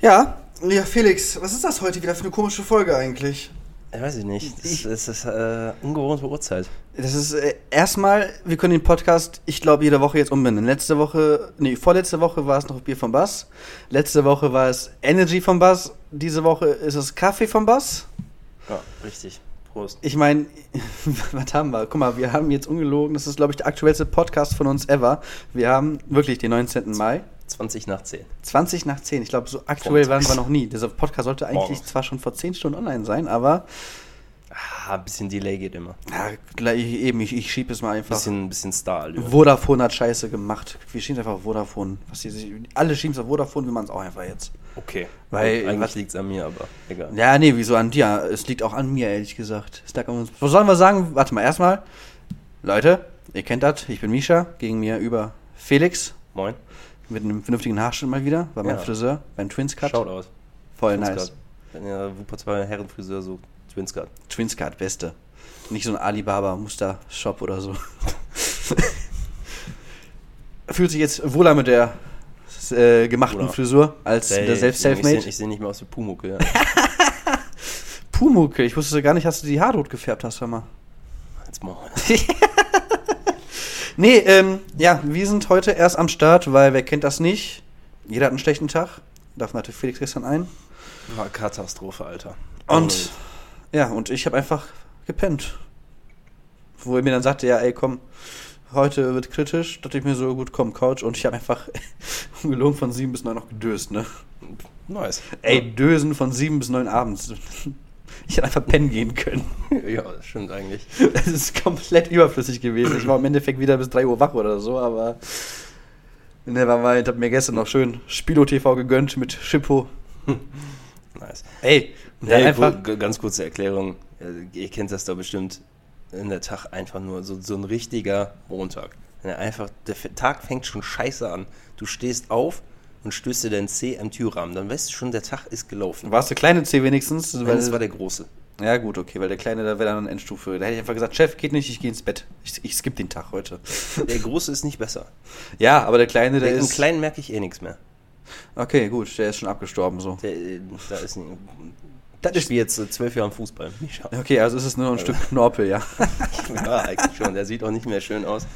Ja, ja, Felix, was ist das heute wieder für eine komische Folge eigentlich? Ich weiß ich nicht. Das, ist äh, ungewohnte Uhrzeit. Das ist äh, erstmal, wir können den Podcast, ich glaube, jede Woche jetzt umbenennen. Letzte Woche, nee, vorletzte Woche war es noch Bier vom Bass. Letzte Woche war es Energy vom Bass. Diese Woche ist es Kaffee vom Bass. Ja, richtig. Prost. Ich meine, was haben wir? Guck mal, wir haben jetzt ungelogen, das ist, glaube ich, der aktuellste Podcast von uns ever. Wir haben wirklich den 19. Mai. 20 nach 10. 20 nach 10. Ich glaube, so aktuell waren wir noch nie. Dieser Podcast sollte eigentlich Morgens. zwar schon vor 10 Stunden online sein, aber Ah, ein bisschen Delay geht immer. ja, gleich eben, ich, ich schiebe es mal einfach. Bisschen, bisschen star -Allure. Vodafone hat Scheiße gemacht. Wir schieben es einfach auf Vodafone. Was die, sich- alle schieben es auf Vodafone, wir machen es auch einfach jetzt. Okay. Weil- Eigentlich was- liegt es an mir, aber egal. Ja, nee, wieso an dir? Es liegt auch an mir, ehrlich gesagt. Es lag an uns. Was sollen wir sagen? Warte mal, erstmal. Leute, ihr kennt das. Ich bin Misha. Gegen mir über Felix. Moin. Mit einem vernünftigen Haarschnitt mal wieder. Bei meinem Ja. Friseur. Beim Twins Cut. Shoutout. Voll Twins nice. Cut. Wenn ihr Wuppertal Herrenfriseur sucht, Twins Cut. Twins Cut, beste. Nicht so ein Alibaba-Muster-Shop oder so. Fühlt sich jetzt wohler mit der äh, gemachten Oder- Frisur als der selbst Ich Selfmade. sehe seh nicht mehr aus wie Pumucke. Ja. Pumucke, ich wusste gar nicht, dass du die Haare rot gefärbt hast, hör mal. Jetzt mal. Nee, ähm, ja, wir sind heute erst am Start, weil wer kennt das nicht? Jeder hat einen schlechten Tag. Davon hatte Felix gestern ein. War Katastrophe, Alter. Und ja, und ich habe einfach gepennt. Wo er mir dann sagte, ja, ey, komm, heute wird kritisch. Dachte ich mir so, gut, komm, Couch. Und ich habe einfach ungelogen von sieben bis neun noch gedöst, ne? Nice. Ey, Dösen von sieben bis neun abends. Ich hätte einfach pennen gehen können. Ja, das stimmt eigentlich. Es ist komplett überflüssig gewesen. Ich war im Endeffekt wieder bis 3 Uhr wach oder so, aber Nevermind, hab mir gestern noch schön Spilo TV gegönnt mit Schippo. Nice. Ey, Hey, einfach. ganz kurze Erklärung. Äh, Ihr kennt das doch bestimmt. In der Tag einfach nur so, so ein richtiger Montag. Einfach, der Tag fängt schon scheiße an. Du stehst auf und stößt dir deinen Zeh am Türrahmen. Dann weißt du schon, der Tag ist gelaufen. Warst du kleine C wenigstens? Weil das war der große. ja, gut, okay, weil der Kleine, da wäre dann eine Endstufe. Da hätte ich einfach gesagt, Chef, geht nicht, ich gehe ins Bett. Ich, ich skipp den Tag heute. Der große ist nicht besser. Ja, aber der Kleine, der Der, Im ist. Kleinen merke ich eh nichts mehr. Okay, gut, der ist schon abgestorben so. Der, äh, da ist ein, Das ist- spiele jetzt zwölf Jahre Fußball. Okay, also ist es nur noch ein Stück Knorpel, ja. Ja, eigentlich schon. Der sieht auch nicht mehr schön aus.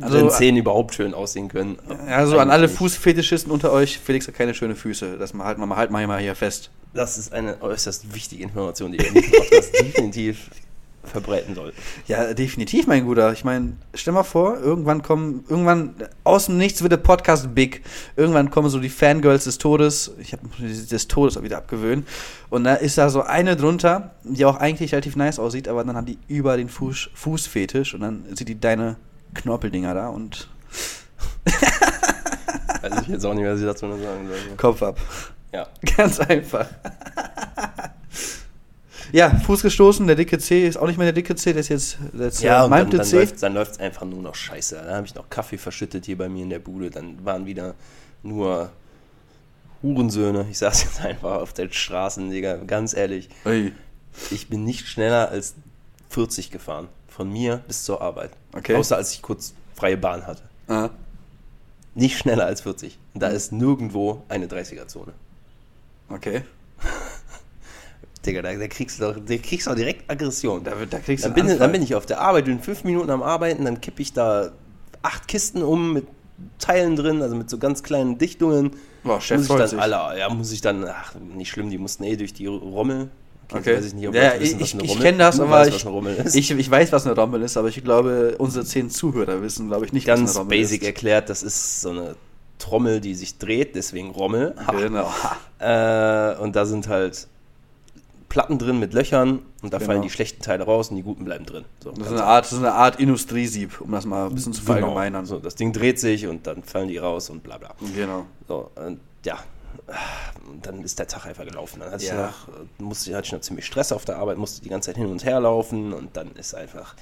Also- Also, Zehen überhaupt schön aussehen können. Also an alle. Fußfetischisten unter euch, Felix hat keine schönen Füße. Das mal halt mal, halt mal hier fest. Das ist eine äußerst wichtige Information, die in Podcast definitiv verbreiten sollten. Ja, definitiv, mein Guter. Ich meine, stell mal vor, irgendwann kommen, irgendwann, aus dem Nichts wird der Podcast big. Irgendwann kommen so die Fangirls des Todes. Ich habe des Todes auch wieder abgewöhnt. Und da ist da so eine drunter, die auch eigentlich relativ nice aussieht, aber dann haben die über den Fuß, Fußfetisch und dann sieht die deine Knorpeldinger da und Also ich jetzt auch nicht, was ich dazu noch sagen soll. Kopf ab. Ja. Ganz einfach. ja, Fuß gestoßen, der dicke C ist auch nicht mehr der dicke C, der ist jetzt der ist Ja, und dann, malmte dann C. läuft es einfach nur noch scheiße. Dann habe ich noch Kaffee verschüttet hier bei mir in der Bude. Dann waren wieder nur Hurensöhne. Ich saß jetzt einfach auf den Straßen, Digga. Ganz ehrlich, Ui. ich bin nicht schneller als 40 gefahren. Von mir bis zur Arbeit. Okay. Außer als ich kurz freie Bahn hatte. Ah. Nicht schneller als 40. Und da ist nirgendwo eine 30er-Zone. Okay. Digga, da, da, kriegst du doch, da kriegst du direkt Aggression. Da, da kriegst du Dann bin, dann bin ich auf der Arbeit, bin fünf Minuten am Arbeiten, dann kippe ich da acht Kisten um mit Teilen drin, also mit so ganz kleinen Dichtungen. Boah, Chef muss ich dann alle, ja, muss ich dann, ach, nicht schlimm, die mussten eh durch die Rommel. Okay. Weiß ich nicht, ob ja, wissen, was ich, eine ich kenne das, aber ich, was eine Rommel ist. ich, ich weiß, was eine Rommel ist, aber ich glaube, unsere zehn Zuhörer wissen, glaube ich, nicht, was ganz eine Rommel basic ist. erklärt, das ist so eine Trommel, die sich dreht, deswegen Rommel. Ha. Genau. Äh, und da sind halt Platten drin mit Löchern und da Genau. fallen die schlechten Teile raus und die guten bleiben drin. So, Das ist eine Art, das ist eine Art Industriesieb, um das mal ein bisschen zu Genau. verallgemeinern. So, das Ding dreht sich und dann fallen die raus und bla bla. Genau. So, und ja, dann ist der Tag einfach gelaufen. Dann hatte Ja. ich noch, äh, musste, hatte ich noch ziemlich Stress auf der Arbeit, musste die ganze Zeit hin und her laufen und dann ist einfach,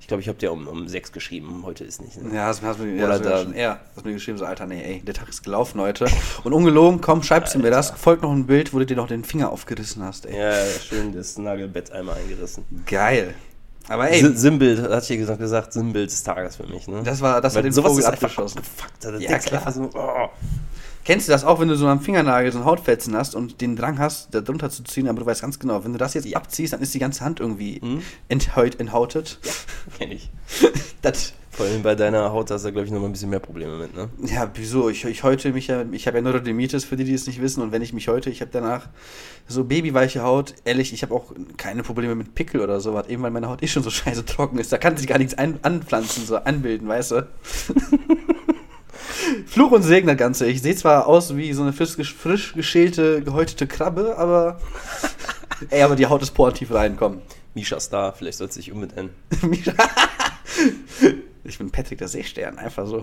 ich glaube, ich habe dir um, um sechs geschrieben, heute ist nicht. Ne? Ja, das hast du mir, Oder ja, das da- schon eher, hast mir geschrieben, so, Alter, nee, ey, der Tag ist gelaufen heute. Und ungelogen, komm, schreibst du mir das, folgt noch ein Bild, wo du dir noch den Finger aufgerissen hast, ey. Ja, schön das Nagelbett einmal eingerissen. Geil. Aber ey, Si- Sinnbild, hat ich gesagt, gesagt, Sinnbild des Tages für mich. Ne? das war, das Weil hat den sowas Vogel ist abgeschossen. abgefuckt. Da Ja, denkst du klar. so, oh. Kennst du das auch, wenn du so am Fingernagel so einen Hautfetzen hast und den Drang hast, da drunter zu ziehen, aber du weißt ganz genau, wenn du das jetzt abziehst, dann ist die ganze Hand irgendwie Mhm. enthaut, enthautet. Kenn ich. Das, Vor allem bei deiner Haut hast du, glaube ich, noch mal ein bisschen mehr Probleme mit, ne? ja, wieso? Ich, ich häute mich ja, ich habe ja Neurodermitis, für die, die es nicht wissen, und wenn ich mich heute, ich habe danach so babyweiche Haut, ehrlich, ich habe auch keine Probleme mit Pickel oder sowas, eben weil meine Haut eh schon so scheiße trocken ist, da kann sich gar nichts ein, anpflanzen, so anbilden, weißt du? Fluch und Segen das Ganze. Ich sehe zwar aus wie so eine frisch, frisch geschälte, gehäutete Krabbe, aber. Ey, aber die Haut ist porentief reinkommen. Misha Star, vielleicht sollst du dich umbenennen. ich bin Patrick der Seestern, einfach so.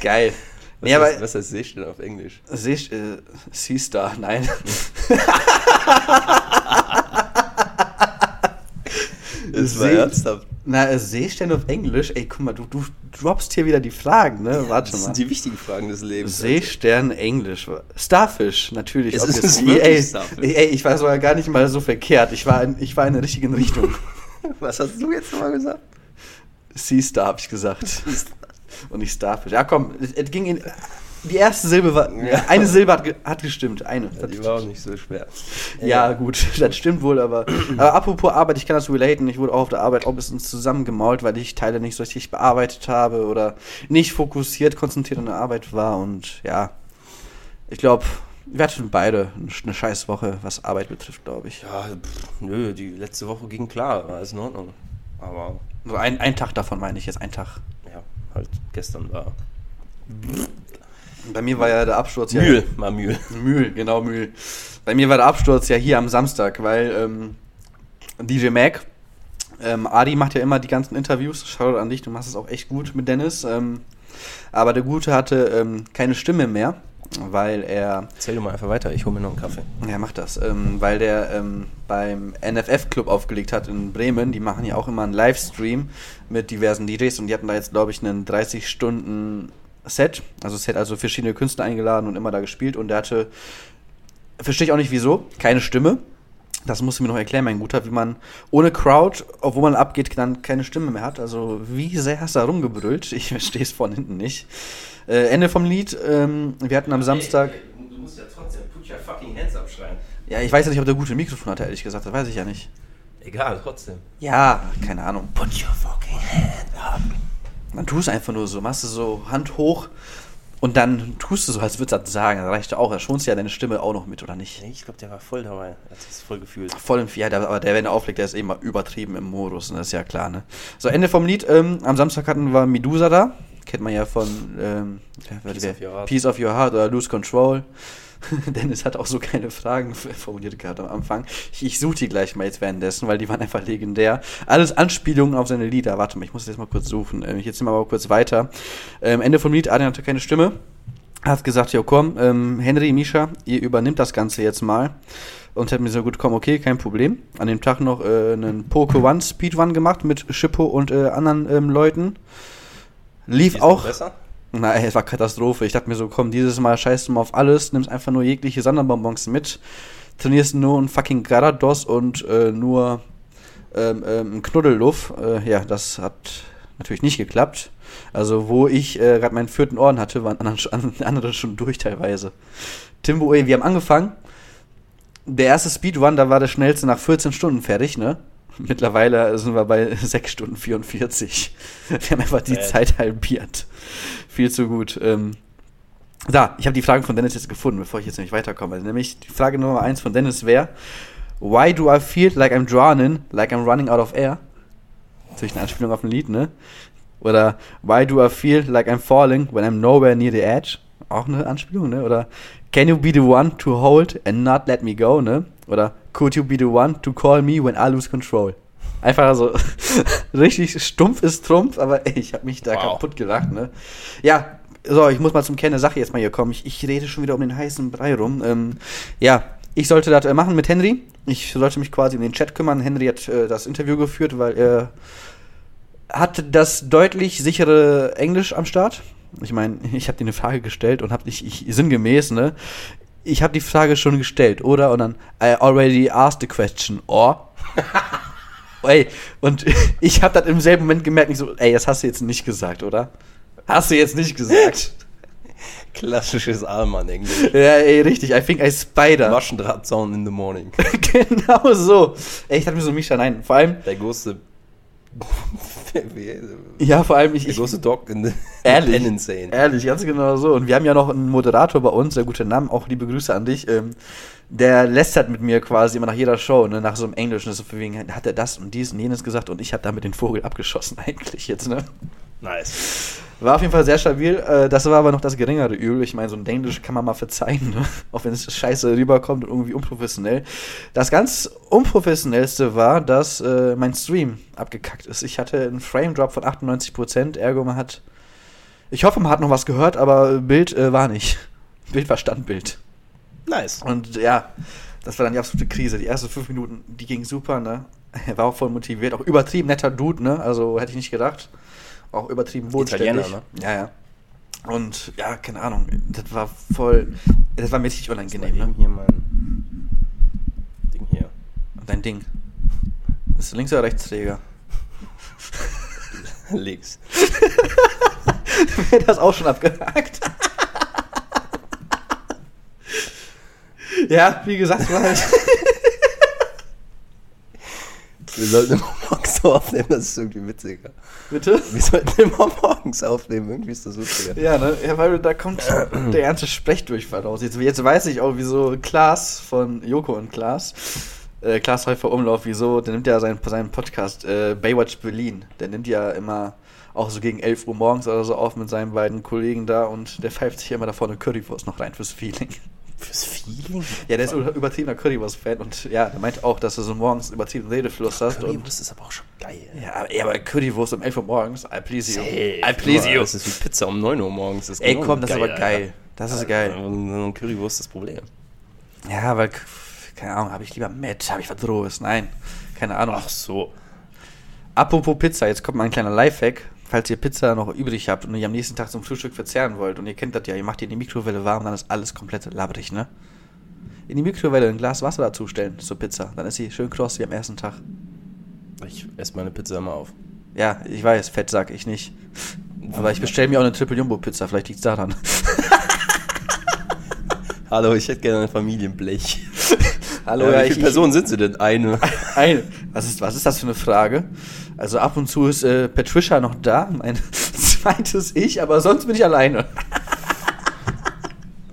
Geil. Was, Nee, heißt, aber was heißt Seestern auf Englisch? See, äh, Seastar, nein. Das war See- ernsthaft. Na, Seestern auf Englisch, ey, guck mal, du, du droppst hier wieder die Fragen, ne? Warte Das mal. sind die wichtigen Fragen des Lebens. Seestern Englisch. Starfish, natürlich. Es ist obviously. wirklich ey, Starfish. ey, ich war sogar gar nicht mal so verkehrt. Ich war in, ich war in der richtigen Richtung. Was hast du jetzt nochmal gesagt? Seastar, hab ich gesagt. Und nicht Starfish. Ja, komm, es, es ging in. Die erste Silbe war. Ja. Eine Silbe hat, hat gestimmt. Eine. Ja, die war auch nicht so schwer. Ja, gut, das stimmt wohl, aber, aber apropos Arbeit, ich kann das relaten. Ich wurde auch auf der Arbeit auch ein bisschen zusammengemault, weil ich Teile nicht so richtig bearbeitet habe oder nicht fokussiert, konzentriert an der Arbeit war und ja, ich glaube, wir hatten beide eine scheiß Woche, was Arbeit betrifft, glaube ich. Ja, pff, nö, die letzte Woche ging klar, war alles in Ordnung. Aber So ein, ein Tag davon meine ich jetzt, ein Tag. ja, halt gestern war Bei mir war ja der Absturz ja. Mühl, mal Mühl. Mühl, genau Mühl. Bei mir war der Absturz ja hier am Samstag, weil ähm, DJ Mac, ähm, Adi macht ja immer die ganzen Interviews. Shoutout an dich, du machst es auch echt gut mit Dennis. Ähm, aber der Gute hatte ähm, keine Stimme mehr, weil er, Erzähl du mal einfach weiter, ich hole mir noch einen Kaffee. ja macht das, ähm, weil der ähm, beim NFF-Club aufgelegt hat in Bremen. Die machen ja auch immer einen Livestream mit diversen DJs und die hatten da jetzt, glaube ich, einen 30 Stunden Set. Also Set, also verschiedene Künstler eingeladen und immer da gespielt und der hatte Verstehe ich auch nicht wieso. Keine Stimme. Das musst du mir noch erklären, mein Guter, wie man ohne Crowd, obwohl man abgeht, dann keine Stimme mehr hat. Also, wie sehr hast du da rumgebrüllt? Ich verstehe es von hinten nicht. Äh, Ende vom Lied. Ähm, wir hatten am Samstag. du musst ja trotzdem put your fucking hands up schreien. Ja, ich weiß ja nicht, ob der gute Mikrofon hatte, ehrlich gesagt. Das weiß ich ja nicht. Egal, trotzdem. Ja, keine Ahnung. Put your fucking hand up. Dann tust du einfach nur so, machst du so Hand hoch und dann tust du so, als würdest du das sagen. Das reicht auch. Da schonst du ja deine Stimme auch noch mit, oder nicht? Nee, ich glaube, der war voll dabei. Hat es voll gefühlt. Voll im ja, der, aber der, wenn er auflegt, der ist immer übertrieben im Modus, und das ist ja klar, ne? So, Ende vom Lied. Ähm, am Samstag hatten wir Medusa da. Kennt man ja von ähm. Piece of Your Heart oder Lose Control. Dennis hat auch so keine Fragen formuliert gehabt am Anfang. Ich, ich suche die gleich mal jetzt währenddessen, weil die waren einfach legendär. Alles Anspielungen auf seine Lieder. Warte mal, ich muss das jetzt mal kurz suchen. Ähm, jetzt sind wir aber kurz weiter. Ähm, Ende vom Lied, Adrian hatte keine Stimme. Hat gesagt, ja komm, ähm, Henry, Misha, ihr übernimmt das Ganze jetzt mal. Und hat mir so gut, komm, okay, kein Problem. An dem Tag noch äh, einen Poke One Speedrun gemacht mit Schippo und äh, anderen ähm, Leuten. Lief auch. besser? Na, ey, es war Katastrophe. Ich dachte mir so, komm, dieses Mal scheißt du mal auf alles, nimmst einfach nur jegliche Sonderbonbons mit, trainierst nur ein fucking Garados und äh, nur ähm, ähm, einen Knuddelluff. Äh, ja, das hat natürlich nicht geklappt. Also, wo ich äh, gerade meinen vierten Orden hatte, waren andere schon durch teilweise. Timbo, ey, wir haben angefangen. Der erste Speedrun, da war der schnellste nach 14 Stunden fertig, ne? Mittlerweile sind wir bei 6 Stunden 44. Wir haben einfach die Bad. Zeit halbiert. Viel zu gut. Ähm, da, ich habe die Frage von Dennis jetzt gefunden, bevor ich jetzt nämlich weiterkomme. Nämlich die Frage Nummer 1 von Dennis wäre: Why do I feel like I'm drowning, like I'm running out of air? Natürlich eine Anspielung auf ein Lied, ne? Oder Why do I feel like I'm falling when I'm nowhere near the edge? Auch eine Anspielung, ne? Oder Can you be the one to hold and not let me go, ne? Oder Could you be the one to call me when I lose control? Einfach so richtig stumpf ist Trumpf, aber ey, ich habe mich da Wow. kaputt gelacht, ne? Ja, so, ich muss mal zum Kern der Sache jetzt mal hier kommen. Ich, ich rede schon wieder um den heißen Brei rum. Ähm, ja, ich sollte das äh, machen mit Henry. Ich sollte mich quasi um den Chat kümmern. Henry hat äh, das Interview geführt, weil er hatte das deutlich sichere Englisch am Start. Ich meine, ich habe dir eine Frage gestellt und habe dich ich, sinngemäß, ne? Ich habe die Frage schon gestellt, oder? Und dann I already asked the question, or? ey, und ich habe das im selben Moment gemerkt, nicht so, ey, das hast du jetzt nicht gesagt, oder? Hast du jetzt nicht gesagt? Klassisches Allmann-Englisch. Ja, ey, richtig. I think I spider. Maschendrahtzaun in the morning. genau so. Ey, ich dachte mir so, Misha, nein. Vor allem, Der große. ja, vor allem, ich, Der ich große Dog in the Ehrlich? Insane. Ehrlich, ganz genau so. Und wir haben ja noch einen Moderator bei uns, der gute Name, auch liebe Grüße an dich. Ähm, der lästert mit mir quasi immer nach jeder Show, ne, nach so einem Englischen, so wegen, hat er das und dies und jenes gesagt und ich habe damit den Vogel abgeschossen eigentlich jetzt, ne? Nice. War auf jeden Fall sehr stabil. Äh, das war aber noch das geringere Übel. Ich meine, so ein Englisch kann man mal verzeihen, ne? auch wenn es scheiße rüberkommt und irgendwie unprofessionell. Das ganz unprofessionellste war, dass äh, mein Stream abgekackt ist. Ich hatte einen Frame Drop von 98%, ergo man hat. Ich hoffe, man hat noch was gehört, aber Bild äh, war nicht. Bild war Standbild. Nice. Und ja, das war dann die absolute Krise. Die ersten fünf Minuten, die ging super, ne? Er war auch voll motiviert, auch übertrieben netter Dude, ne? Also hätte ich nicht gedacht. Auch übertrieben bodenständig. Italiener, Ja, ja. Und ja, keine Ahnung, das war voll, das war mir richtig Mal unangenehm, ne? hier mein Ding hier. Dein Ding. Bist du Links- oder Rechtsträger? Links. das auch schon abgehakt. ja, wie gesagt, war halt. Wir sollten immer morgens aufnehmen, das ist irgendwie witziger. Bitte? Wir sollten immer morgens aufnehmen, irgendwie ist das witziger. Ja, ne? Ja, weil da kommt der ganze Sprechdurchfall raus. Jetzt, jetzt weiß ich auch, wieso Klaas von Joko und Klaas, äh, Klaas Häufer Umlauf, wieso, der nimmt ja seinen, seinen Podcast äh, Baywatch Berlin. Der nimmt ja immer auch so gegen 11 Uhr morgens oder so auf mit seinen beiden Kollegen da und der pfeift sich immer da vorne Currywurst noch rein fürs Feeling. Fürs Feeling? Ja, der ist übertriebener Currywurst-Fan und ja, der meint auch, dass du so morgens übertriebenen Redefluss hast. Und, Currywurst ist aber auch schon geil. ja, aber, ja, aber Currywurst um 11 Uhr morgens, I please you. Safe. I please you. Das ist wie Pizza um 9 Uhr morgens. Das ist Ey, komm, das ist aber geil. Das ist geil. Und Currywurst ist das Problem. Ja, weil, keine Ahnung, habe ich lieber Met, habe ich was Rohes? Nein, keine Ahnung. Ach so. Apropos Pizza, jetzt kommt mal ein kleiner Lifehack. Falls ihr Pizza noch übrig habt und ihr am nächsten Tag zum Frühstück verzehren wollt und ihr kennt das ja, ihr macht die in die Mikrowelle warm, dann ist alles komplett labbrig, ne? In die Mikrowelle ein Glas Wasser dazustellen zur Pizza, dann ist sie schön kross wie am ersten Tag. Ich esse meine Pizza immer auf. Ja, ich weiß, fett sag ich nicht. Aber ich bestelle mir auch eine Triple Jumbo Pizza, vielleicht liegt's daran. Hallo, ich hätte gerne ein Familienblech. Hallo, ja, ja, wie ich, viele Personen sind sie denn? Eine. Eine. Was ist, was ist das für eine Frage? Also ab und zu ist äh, Patricia noch da, mein zweites Ich, aber sonst bin ich alleine.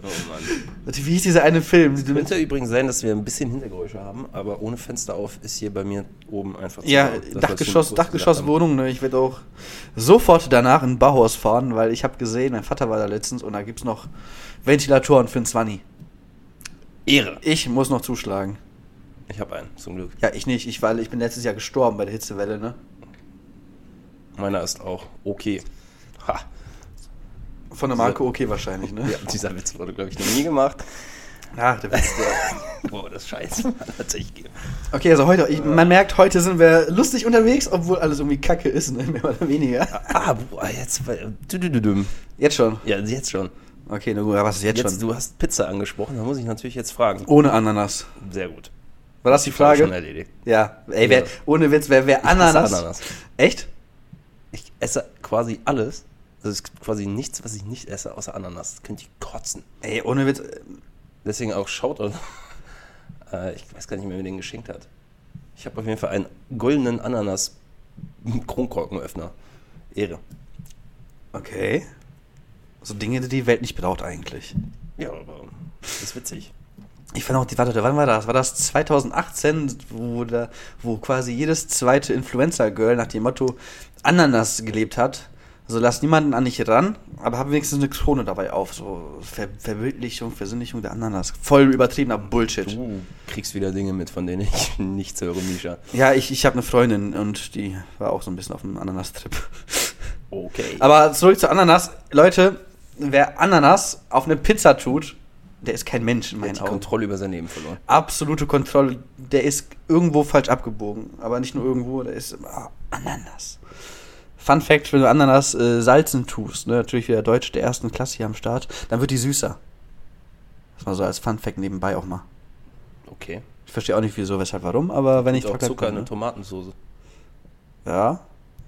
Oh Mann. Wie hieß dieser eine Film? Die- Könnte übrigens sein, dass wir ein bisschen Hintergeräusche haben, aber ohne Fenster auf ist hier bei mir oben einfach zu Ja, Dachgeschoss, Dachgeschosswohnung. Ne? Ich werde auch sofort danach in ein Bauhaus fahren, weil ich habe gesehen, mein Vater war da letztens und da gibt's noch Ventilatoren für ein 20. Ehre. Ich muss noch zuschlagen. Ich habe einen, zum Glück. Ja, ich nicht, ich, weil ich bin letztes Jahr gestorben bei der Hitzewelle, ne? Meiner ist auch okay. Ha. Von der Marke okay wahrscheinlich, ne? Ja, dieser Witz wurde, glaube ich, noch nie gemacht. Ach, der Witz, der. Boah, das ist scheiße. Tatsächlich. Okay, also heute, ich, man merkt, heute sind wir lustig unterwegs, obwohl alles irgendwie kacke ist, ne? Mehr oder weniger. Ah, boah, jetzt. Jetzt schon. Ja, jetzt schon. Okay, na gut, was ist jetzt, Jetzt, schon? du hast Pizza angesprochen, da muss ich natürlich jetzt fragen. Ohne Ananas. Sehr gut. War das die Frage schon erledigt. Ja. Ey, wer, ohne Witz, wer, wer Ananas? Ananas. Echt? Ich esse quasi alles. Also es gibt quasi nichts, was ich nicht esse, außer Ananas. Das könnte ich kotzen. Ey, ohne Witz. äh, Deswegen auch Shoutout. äh, ich weiß gar nicht mehr, wer den geschenkt hat. Ich habe auf jeden Fall einen goldenen Ananas Kronkorkenöffner. Ehre. Okay. So Dinge, die die Welt nicht braucht eigentlich. Ja, aber das ist witzig. Ich fand auch, die, warte, wann war das? War das 2018, wo, da, wo quasi jedes zweite Influencer-Girl nach dem Motto Ananas gelebt hat? Also lass niemanden an dich ran, aber hab wenigstens eine Krone dabei auf. So Ver Verbildlichung, Versinnlichung der Ananas. Voll übertriebener Bullshit. Du kriegst wieder Dinge mit, von denen ich nichts höre, Misha. Ja, ich, ich habe eine Freundin und die war auch so ein bisschen auf einem Ananas-Trip. Okay. Aber zurück zu Ananas. Leute, wer Ananas auf eine Pizza tut, der ist kein Mensch in meinen hat die Augen. Kontrolle über sein Leben verloren. absolute Kontrolle. Der ist irgendwo falsch abgebogen. Aber nicht nur irgendwo, der ist immer Ananas. Fun Fact, wenn du Ananas äh, salzen tust, ne, natürlich wieder Deutsch der ersten Klasse hier am Start, dann wird die süßer. Das mal so als Fun Fact nebenbei auch mal. Okay. Ich verstehe auch nicht wieso, weshalb, warum, aber wenn ich auch Zucker Zucker in ne? der Tomatensauce. Ja,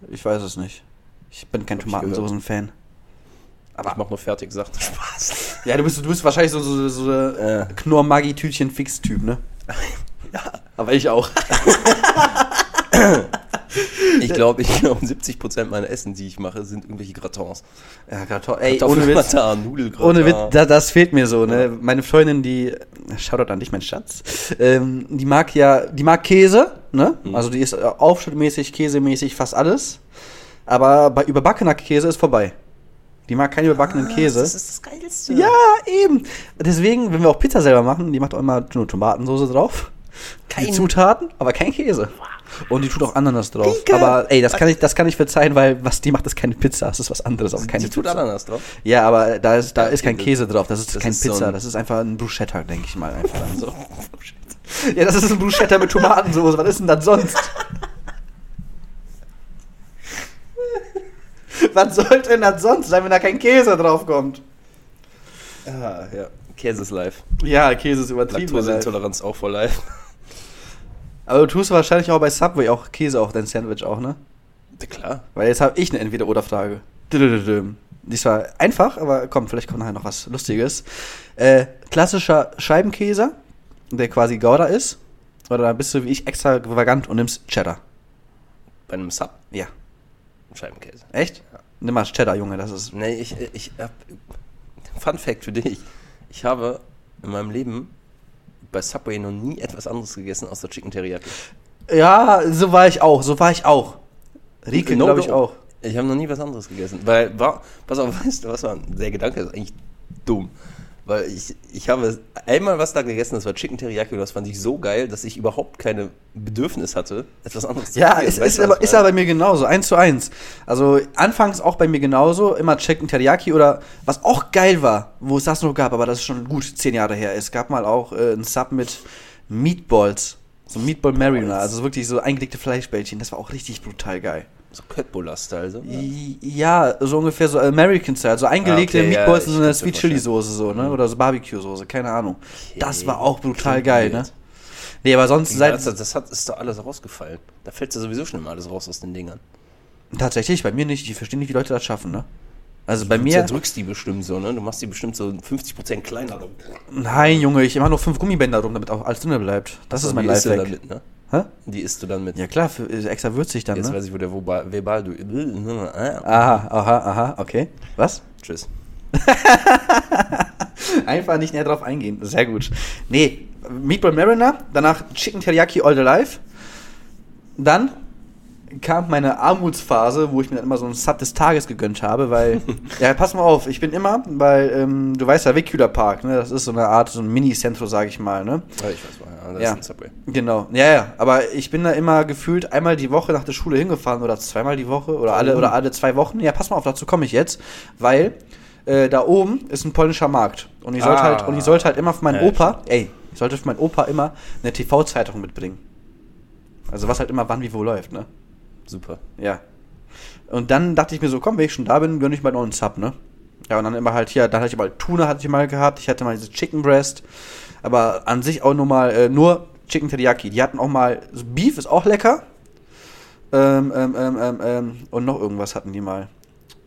ich weiß es nicht. Ich bin kein Tomatensoßen-Fan. Aber- ich mach nur fertig, sagt Spaß. Ja, du bist, du bist wahrscheinlich so, so, so Äh. ein Knorr-Maggi-Tütchen-Fix-Typ, ne? Aber ich auch. Ich glaube, ich glaube, 70% meiner Essen, die ich mache, sind irgendwelche Gratons. Ja, Kartoffel. Ey, ohne Witz. Nudelgratin. Ohne Witz, da, das fehlt mir so, ne? Meine Freundin, die, Shoutout an dich, mein Schatz, ähm, die mag ja, die mag Käse, ne? Mhm. Also die ist äh, aufschnittmäßig, käsemäßig, fast alles. Aber bei überbackener Käse ist vorbei. Die mag keinen überbackenen Käse. Ah, Das ist das Geilste. Ja, eben. Deswegen, wenn wir auch Pizza selber machen, die macht auch immer nur Tomatensoße drauf. Kein Kein- Zutaten, aber kein Käse. Und die tut auch Ananas drauf. Pika. Aber ey, das kann ich, das kann ich verzeihen, weil was die macht, ist keine Pizza. Das ist was anderes, aber keine Die tut Pizza. Ananas drauf. Ja, aber da ist, da ist kein Käse drauf. Das ist das kein ist so Pizza. ein- das ist einfach ein Bruschetta, denke ich mal. Einfach so. ja, das ist ein Bruschetta mit Tomatensoße. Was ist denn das sonst? Was sollte denn das sonst sein, wenn da kein Käse drauf kommt? Ah, ja. Käse ist live. Ja, Käse ist übertrieben. Laktoseintoleranz auch voll live. Aber du tust wahrscheinlich auch bei Subway auch Käse auf dein Sandwich auch, ne? Ja, klar. Weil jetzt habe ich eine Entweder-Oder-Frage. Dü-dü-dü-dü. Die ist zwar einfach, aber komm, vielleicht kommt nachher noch was Lustiges. Äh, klassischer Scheibenkäse, der quasi Gouda ist. Oder bist du wie ich extravagant und nimmst Cheddar? Bei einem Sub Ja. Scheibenkäse. Echt? Nimm mal Cheddar, Junge, das ist. Nee, ich, ich hab. Fun Fact für dich. Ich habe in meinem Leben bei Subway noch nie etwas anderes gegessen außer Chicken Teriyaki. Ja, so war ich auch, so war ich auch. Rieke, No glaube ich, auch. Ich habe noch nie was anderes gegessen. Weil, war, pass auf, weißt du, was war der Gedanke? ist eigentlich dumm. Weil ich, ich habe einmal was da gegessen, das war Chicken Teriyaki und das fand ich so geil, dass ich überhaupt keine Bedürfnis hatte, etwas anderes Ja, probieren. es Weißt ist, du, was aber, ist aber bei mir genauso, eins zu eins. Also anfangs auch bei mir genauso, immer Chicken Teriyaki oder was auch geil war, wo es das noch gab, aber das ist schon gut zehn Jahre her. Es gab mal auch äh, einen Sub mit Meatballs, so Meatball Marinade, also wirklich so eingelegte Fleischbällchen. Das war auch richtig brutal geil. So Köttbullar-Style, so. Ja, so ungefähr so American Style, so eingelegte Ah, okay, ja, Meatballs ich in so einer kann's mir Sweet Chili Soße so, ne, oder so Barbecue Soße, keine Ahnung. Das war auch brutal geil, ne? Nee, aber sonst Ja, seit das, das hat, ist doch alles rausgefallen. Da fällt ja sowieso schon immer alles raus aus den Dingern. tatsächlich bei mir nicht. Ich verstehe nicht, wie Leute das schaffen, ne? Also bei Du mir zerdrückst die bestimmt so, ne? Du machst die bestimmt so 50% kleiner. Nein, Junge, ich mache noch fünf Gummibänder rum, damit auch alles drin bleibt. Das ist mein du Lifehack. dann mit, ne? Hä? Die isst du dann mit. Ja klar, für, extra würzig dann, Jetzt ne? weiß ich, wo der verbal, verbal du. Aha, aha, aha, okay. Was? Tschüss. Einfach nicht näher drauf eingehen. Sehr gut. Nee, Meatball Mariner, danach Chicken Teriyaki All the Life. Dann kam meine Armutsphase, wo ich mir dann immer so einen Sub des Tages gegönnt habe, weil, ja, pass mal auf, ich bin immer, weil, ähm, du weißt ja, Wickhüler Park, ne, das ist so eine Art, so ein Mini-Centro, sag ich mal, ne? Ja, ich weiß mal, ja, das Ja. ist ein Subway. Genau, ja, ja, aber ich bin da immer gefühlt einmal die Woche nach der Schule hingefahren oder zweimal die Woche oder alle, oder alle zwei Wochen. Ja, pass mal auf, dazu komme ich jetzt, weil äh, da oben ist ein polnischer Markt und ich sollte Ah. halt und ich sollte halt immer für meinen Ja, Opa, ey, ich sollte für meinen Opa immer eine TV-Zeitung mitbringen. Also was halt immer wann wie wo läuft, ne? Super. Ja. Und dann dachte ich mir so, komm, wenn ich schon da bin, gönne ich mal noch einen Sub, ne? Ja, und dann immer halt hier, dann hatte ich mal Tuna hatte ich mal gehabt, ich hatte mal diese Chicken Breast, aber an sich auch nur mal, äh, nur Chicken Teriyaki. Die hatten auch mal, so Beef ist auch lecker. Ähm, ähm, ähm, ähm, ähm, und noch irgendwas hatten die mal.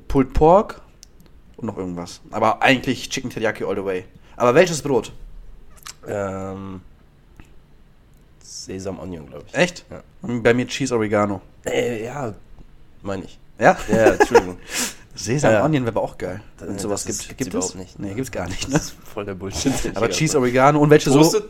Pulled Pork und noch irgendwas. Aber eigentlich Chicken Teriyaki all the way. Aber welches Brot? Ähm, Sesam Onion, glaube ich. Echt? Ja. Und Bei mir Cheese Oregano. Äh, ja, meine ich. Ja? Ja, Entschuldigung. Sesam Ja. Onion wäre aber auch geil. Wenn Äh, es sowas gibt. gibt es? überhaupt nicht. Nee, gibt's gar nicht, ne? Das ist voll der Bullshit. Aber Cheese Oregano und welche Toasted? so.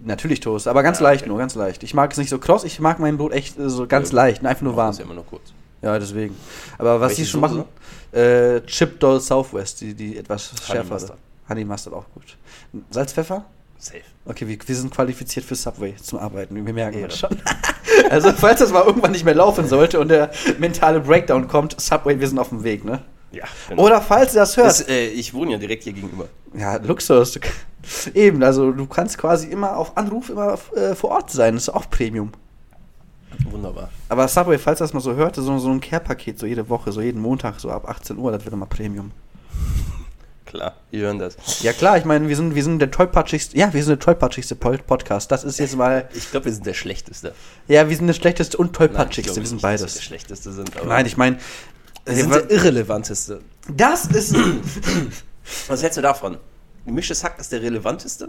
Natürlich Toast, aber ganz Ja, leicht okay. nur, ganz leicht. Ich mag es nicht so kross, ich mag mein Brot echt äh, so ganz leicht, ne, einfach nur warm. Das ist ja immer nur kurz. Ja, deswegen. Aber was Welche die schon Soße? machen, äh, Chip Doll Southwest, die, die etwas schärfer Mustard. Honey Mustard auch gut. Salz, Pfeffer? Safe. Okay, wir, wir sind qualifiziert für Subway zum Arbeiten, wir merken Ja. das schon. also, falls das mal irgendwann nicht mehr laufen sollte und der mentale Breakdown kommt, Subway, wir sind auf dem Weg, ne? Ja. Oder falls ihr das hört, Das, äh, ich wohne ja direkt hier gegenüber. Ja, Luxus. Eben, also du kannst quasi immer auf Anruf immer äh, vor Ort sein. Das ist auch Premium. Wunderbar. Aber Subway, falls das mal so hört, so, so ein Care-Paket, so jede Woche, so jeden Montag, so ab 18 Uhr, das wird immer Premium. Klar, wir hören das. Ja klar, ich meine, wir sind, wir sind der tollpatschigste, ja, wir sind der tollpatschigste Pod- Podcast. Das ist jetzt mal, Ich glaube, wir sind der Schlechteste. ja, wir sind der schlechteste und tollpatschigste, wir sind nicht, dass wir beides. der Schlechteste sind. Aber Nein, ich meine, Wir sind wa- der irrelevanteste. Das ist. Was hältst du davon? Gemischtes Hack ist der relevanteste?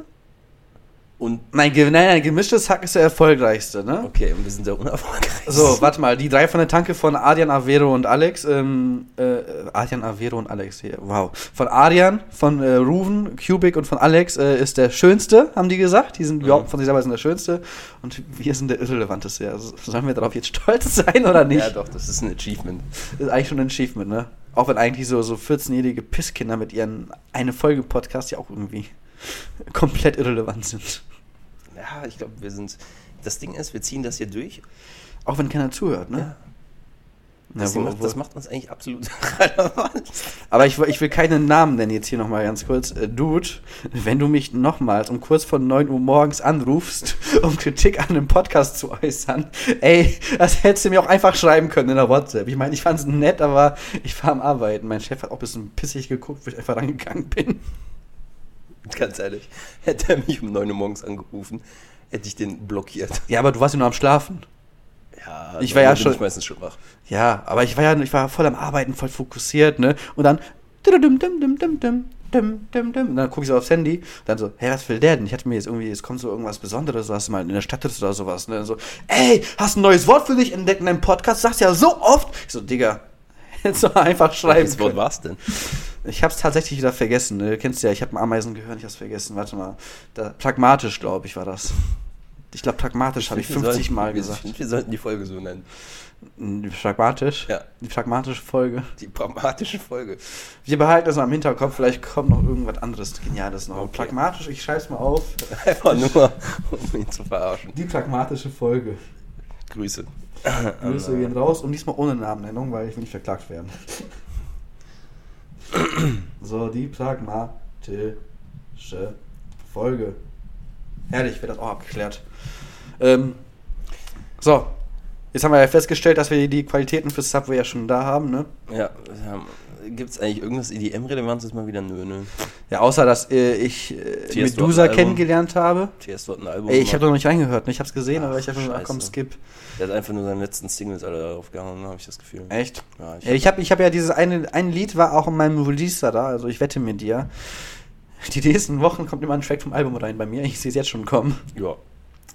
Und, Nein, nein, nein, gemischtes Hack ist der erfolgreichste, ne? okay, und wir sind der unerfolgreichste. So, warte mal, die drei von der Tanke von Adrian, Avero und Alex. Ähm, äh, Adrian, Avero und Alex hier. Wow. Von Adrian, von äh, Ruven, Cubic und von Alex äh, ist der schönste, haben die gesagt. Die sind überhaupt von sich selber sind der schönste. Und wir sind der irrelevanteste. Also, sollen wir darauf jetzt stolz sein oder nicht? Ja, doch, das ist ein Achievement. Das ist eigentlich schon ein Achievement, ne? Auch wenn eigentlich so, so 14-jährige Pisskinder mit ihren eine Folge Podcast ja auch irgendwie komplett irrelevant sind. Ja, ich glaube, wir sind. Das Ding ist, wir ziehen das hier durch. Auch wenn keiner zuhört, ne? Ja. Das, wo- macht, das macht uns eigentlich absolut relevant. Aber ich, will- ich will keinen Namen nennen jetzt hier nochmal ganz kurz. Äh, Dude, wenn du mich nochmals um kurz vor 9 Uhr morgens anrufst, um Kritik an einem Podcast zu äußern, ey, das hättest du mir auch einfach schreiben können in der WhatsApp. Ich meine, ich fand es nett, aber ich war am Arbeiten. Mein Chef hat auch ein bisschen pissig geguckt, wo ich einfach rangegangen bin. Ganz ehrlich, hätte er mich um 9 Uhr morgens angerufen, hätte ich den blockiert. Ja, aber du warst ja nur am Schlafen ja, ich war ja schon. Ich meistens schon wach. Ja, aber ich war ja, ich war voll am Arbeiten, voll fokussiert, ne? Und dann. Und dann gucke ich so aufs Handy, dann so, hey, was will der denn? Ich hatte mir jetzt irgendwie, es kommt so irgendwas Besonderes, was mal in der Stadt ist oder sowas. Ne? Dann so, ey, hast ein neues Wort für dich entdeckt in deinem Podcast, sagst ja so oft. Ich so, Digga, jetzt so einfach schreiben Welches Wort war's denn? Ich hab's tatsächlich wieder vergessen. Ne? Du kennst ja, ich habe ein Ameisengehirn, ich hab's vergessen. Warte mal. Da, pragmatisch, glaube ich, war das. Ich glaube, pragmatisch habe ich Wir 50 sollten- Mal gesagt. Wir sollten die Folge so nennen. Pragmatisch? Ja. Die pragmatische Folge. Die pragmatische Folge. Wir behalten das mal im Hinterkopf, vielleicht kommt noch irgendwas anderes Geniales noch. Okay. Pragmatisch, ich schreib's mal auf. Einfach nur, um ihn zu verarschen. Die pragmatische Folge. Grüße. Grüße gehen raus und diesmal ohne Namennennung, weil ich will nicht verklagt werden. so, die pragmatische Folge. Herrlich, wird das auch abgeklärt. Ähm, so, jetzt haben wir ja festgestellt, dass wir die Qualitäten für Subway ja schon da haben, ne? Ja, gibt es eigentlich irgendwas EDM-Relevantes mal wieder? Nö, nö. Ja, außer dass äh, ich äh, Medusa kennengelernt habe. TS hat ein Album Ey, ich habe gemacht. noch nicht reingehört, ne? ich habe es gesehen, Ach, aber ich habe scheiße. ach komm, skip. Der hat einfach nur seine letzten Singles alle darauf gehauen, habe ich das Gefühl. Echt? Ja, ich ich habe ich hab ja dieses eine ein Lied war auch in meinem Release da, also ich wette mit dir. Die nächsten Wochen kommt immer ein Track vom Album rein bei mir. Ich sehe es jetzt schon kommen. ja,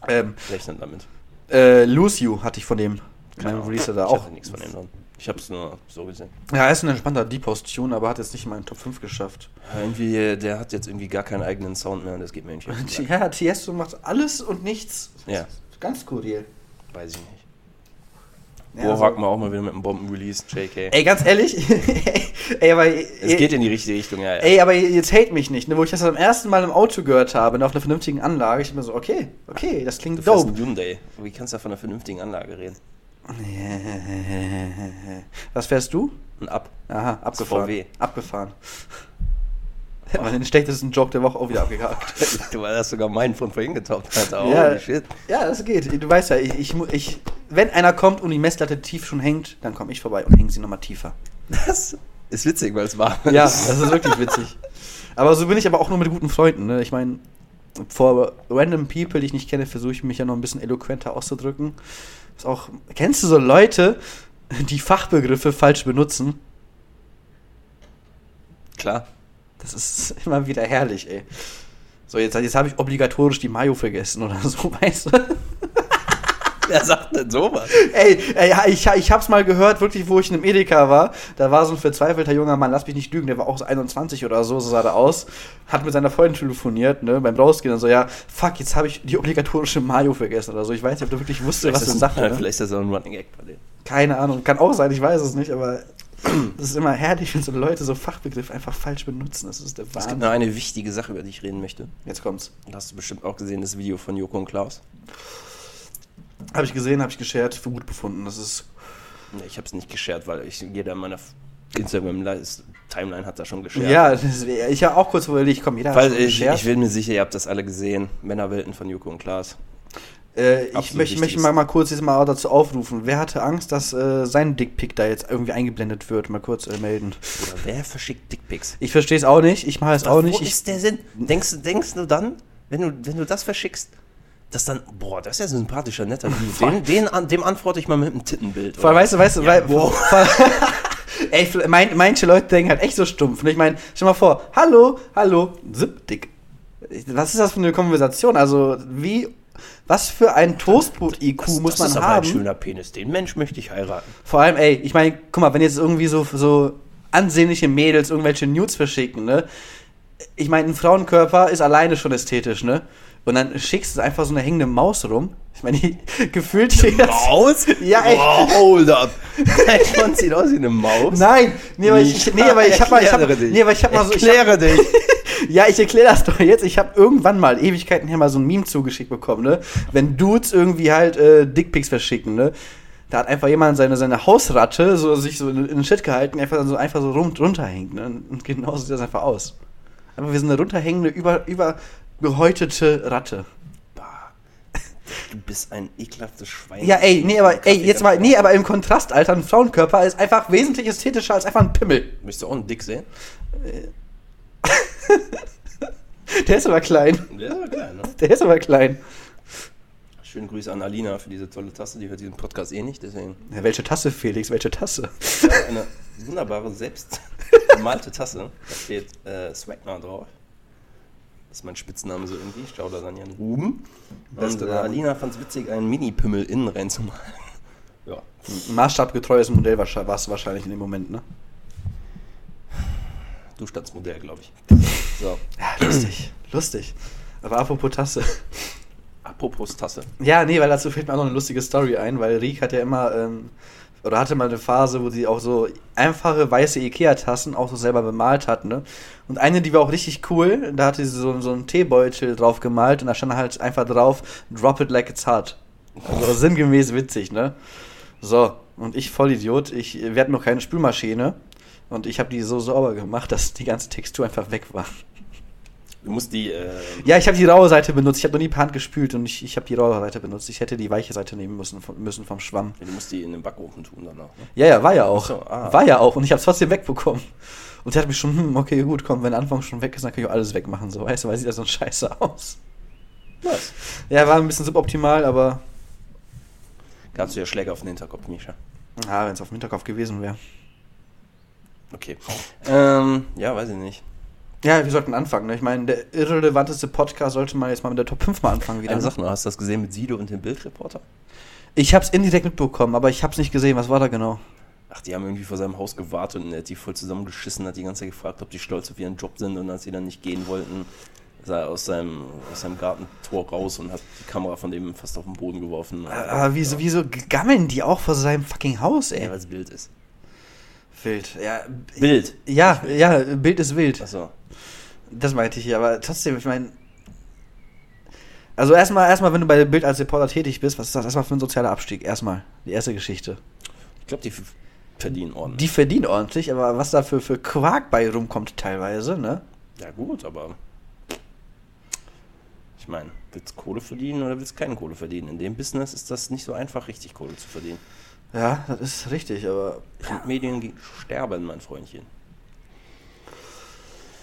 Ähm, rechnen damit. äh, Lose You hatte ich von dem. Meinem Ahnung. Release da ich auch. hatte nichts von dem dran. Ich habe es nur so gesehen. Ja, er ist ein entspannter Deep House Tune, aber hat jetzt nicht in meinen Top 5 geschafft. Ja, irgendwie, äh, der hat jetzt irgendwie gar keinen eigenen Sound mehr und das geht mir nicht. Ja, Tiesto macht alles und nichts. Ja. Ganz skurril. Weiß ich nicht. Ja, Boah, also- haken wir auch mal wieder mit einem Bomben-Release, JK. Ey, ganz ehrlich, ey, aber es geht in die richtige Richtung, ja, ja. Ey, aber jetzt hate mich nicht, ne? Wo ich das am ersten Mal im Auto gehört habe, auf einer vernünftigen Anlage, ich bin so, okay, okay, das klingt du dope. einen Hyundai. Wie kannst du da von einer vernünftigen Anlage reden? Was fährst du? Ein Ab. Aha, abgefahren. VW. Abgefahren. Hätte man den schlechtesten Joke der Woche auch wieder abgehakt. Du hast sogar meinen von vorhin getoppt, Alter. Holy Ja. shit. ja, das geht. Du weißt ja, ich, ich, ich, wenn einer kommt und die Messlatte tief schon hängt, dann komme ich vorbei und hänge sie nochmal tiefer. Das ist witzig, weil es war. Ja, das ist wirklich witzig. Aber so bin ich aber auch nur mit guten Freunden. Ne? Ich meine, vor random people, die ich nicht kenne, versuche ich mich ja noch ein bisschen eloquenter auszudrücken. Ist auch, kennst du so Leute, die Fachbegriffe falsch benutzen? Klar. Das ist immer wieder herrlich, ey. So, jetzt, jetzt habe ich obligatorisch die Mayo vergessen oder so, weißt du? Wer sagt denn sowas? Ey, ey ich, ich hab's mal gehört, wirklich, wo ich in einem Edeka war. Da war so ein verzweifelter junger Mann, lass mich nicht lügen, der war auch so 21 oder so, so sah der aus. Hat mit seiner Freundin telefoniert, ne, beim Rausgehen und so, ja, fuck, jetzt habe ich die obligatorische Mayo vergessen oder so. Ich weiß nicht, ob du wirklich wusstest, was das ist Sache das- ne? Vielleicht ist das auch ein Running Act bei denen. Keine Ahnung, kann auch sein, ich weiß es nicht, aber das ist immer herrlich, wenn so Leute so Fachbegriffe einfach falsch benutzen. Das ist der Es gibt Wahnsinn. noch eine wichtige Sache, über die ich reden möchte. Jetzt kommt's. Hast du bestimmt auch gesehen, das Video von Joko und Klaus. Habe ich gesehen, habe ich geshared, für gut befunden. Das ist Nee, ich habe es nicht geshared, weil ich jeder meiner Instagram-Timeline hat da schon geshared. Ja, das, ich habe auch kurz überlegt, komm, jeder Weil schon ich, geshared. ich bin mir sicher, ihr habt das alle gesehen. Männerwelten von Joko und Klaas. Äh, ich möchte, möchte mal, mal kurz jetzt mal dazu aufrufen. Wer hatte Angst, dass äh, sein Dickpick da jetzt irgendwie eingeblendet wird? Mal kurz äh, melden. Oder wer verschickt Dickpics? Ich verstehe es auch nicht. Ich mache es auch nicht. Wo Ich, ist der Sinn? Denkst, du- denkst du dann, wenn du, wenn du das verschickst, dass dann, boah, das ist ja so ein sympathischer, netter Dude. Den, den, an- dem antworte ich mal mit einem Tittenbild. vor allem, weißt du, weißt du, Ja, weil, wow. ey, mein, manche Leute denken halt echt so stumpf. Und ich meine, stell mal vor, hallo, hallo, zip, dick. Was ist das für eine Konversation? Also, wie, was für ein Toastbrot-IQ muss man das ist aber haben? ein schöner Penis. Den Mensch möchte ich heiraten. Vor allem, ey, ich meine, guck mal, wenn jetzt irgendwie so, so ansehnliche Mädels irgendwelche Nudes verschicken, ne? Ich meine, ein Frauenkörper ist alleine schon ästhetisch, ne? Und dann schickst du einfach so eine hängende Maus rum. Ich meine, die, gefühlt das. Maus? Ja, ey. Wow, hold up. Dein sieht aus wie eine Maus. Nein, nee, aber ich, nee, aber ich hab mal, ich hab, Erkläre dich. nee, aber ich hab mal so, ich Erkläre dich. hab, ja, ich erkläre das doch jetzt. Ich habe irgendwann mal Ewigkeiten her mal so ein Meme zugeschickt bekommen, ne? Wenn Dudes irgendwie halt äh, Dickpics verschicken, ne? Da hat einfach jemand seine, seine Hausratte so sich so in, in den Shit gehalten, einfach so einfach so rum, runterhängt, ne? Und genau so sieht das einfach aus. Aber wir sind eine runterhängende, über, übergehäutete Ratte. Bah. Du bist ein ekelhaftes Schwein. Ja, ey, nee, aber ey, jetzt mal, nee, aber im Kontrast, Alter, ein Frauenkörper ist einfach wesentlich ästhetischer als einfach ein Pimmel. Möchtest du auch einen Dick sehen? Der ist aber klein. Der ist aber klein, ne? Der ist aber klein. Schönen Grüße an Alina für diese tolle Tasse. Die hört diesen Podcast eh nicht, deswegen. Ja, welche Tasse, Felix? Welche Tasse? Ja, eine wunderbare, selbst gemalte Tasse. Da steht äh, Swagner drauf. Das ist mein Spitzname so irgendwie. Ich schaue da dann Jan Ruben. Und äh. Alina fand es witzig, einen Mini-Pimmel innen reinzumalen. Ja. Ein maßstabgetreues Modell war es wahrscheinlich in dem Moment, ne? Du standst Modell, glaube ich. So. Ja, lustig. lustig. Aber apropos Tasse. Apropos Tasse. Ja, nee, weil dazu fällt mir auch noch eine lustige Story ein, weil Riek hat ja immer, ähm, oder hatte mal eine Phase, wo sie auch so einfache weiße Ikea-Tassen auch so selber bemalt hat, ne? Und eine, die war auch richtig cool, da hatte sie so, so einen Teebeutel drauf gemalt und da stand halt einfach drauf, drop it like it's hot. Also sinngemäß witzig, ne? So, und ich Vollidiot, ich, wir hatten noch keine Spülmaschine und ich habe die so sauber gemacht, dass die ganze Textur einfach weg war. Du musst die. Äh, Ja, ich habe die raue Seite benutzt. Ich habe noch nie per Hand gespült und ich, ich habe die raue Seite benutzt. Ich hätte die weiche Seite nehmen müssen, vom- müssen vom Schwamm. Du musst die in den Backofen tun danach. Ne? Ja, ja, war ja auch. So, ah. War ja auch und ich habe es trotzdem wegbekommen. Und sie hat mich schon, hm, okay, gut, komm, wenn der Anfang schon weg ist, dann kann ich auch alles wegmachen, so, weißt du, weil sieht ja so scheiße aus. Was? Ja, war ein bisschen suboptimal, aber Gabst du ja Schläge auf den Hinterkopf, Misha. ah, wenn es auf dem Hinterkopf gewesen wäre. Okay. Ähm, ja, weiß ich nicht. Ja, wir sollten anfangen, ne? Ich meine, der irrelevanteste Podcast sollte man jetzt mal mit der Top 5 mal anfangen wieder. Eine Ne? Sache noch, hast du das gesehen mit Sido und dem Bildreporter? Ich habe es indirekt mitbekommen, aber ich habe es nicht gesehen. Was war da genau? Ach, die haben irgendwie vor seinem Haus gewartet und er hat die voll zusammengeschissen, hat die ganze Zeit gefragt, ob die stolz auf ihren Job sind und als sie dann nicht gehen wollten, ist er aus seinem, aus seinem Gartentor raus und hat die Kamera von dem fast auf den Boden geworfen. Aber wieso, wieso gammeln die auch vor seinem fucking Haus, ey? Ja, weil es Bild ist. Wild. Ja, Bild. ja, ja, Bild ist wild. Achso. Das meinte ich hier, aber trotzdem, ich meine. Also erstmal, erstmal, wenn du bei dem Bild als Reporter tätig bist, was ist das erstmal für ein sozialer Abstieg? Erstmal, die erste Geschichte. Ich glaube, die verdienen ordentlich. Die verdienen ordentlich, aber was da für, für Quark bei rumkommt teilweise, ne? Ja, gut, aber. Ich meine, willst du Kohle verdienen oder willst du keine Kohle verdienen? In dem Business ist das nicht so einfach, richtig Kohle zu verdienen. Ja, das ist richtig, aber. Printmedien ge- sterben, mein Freundchen.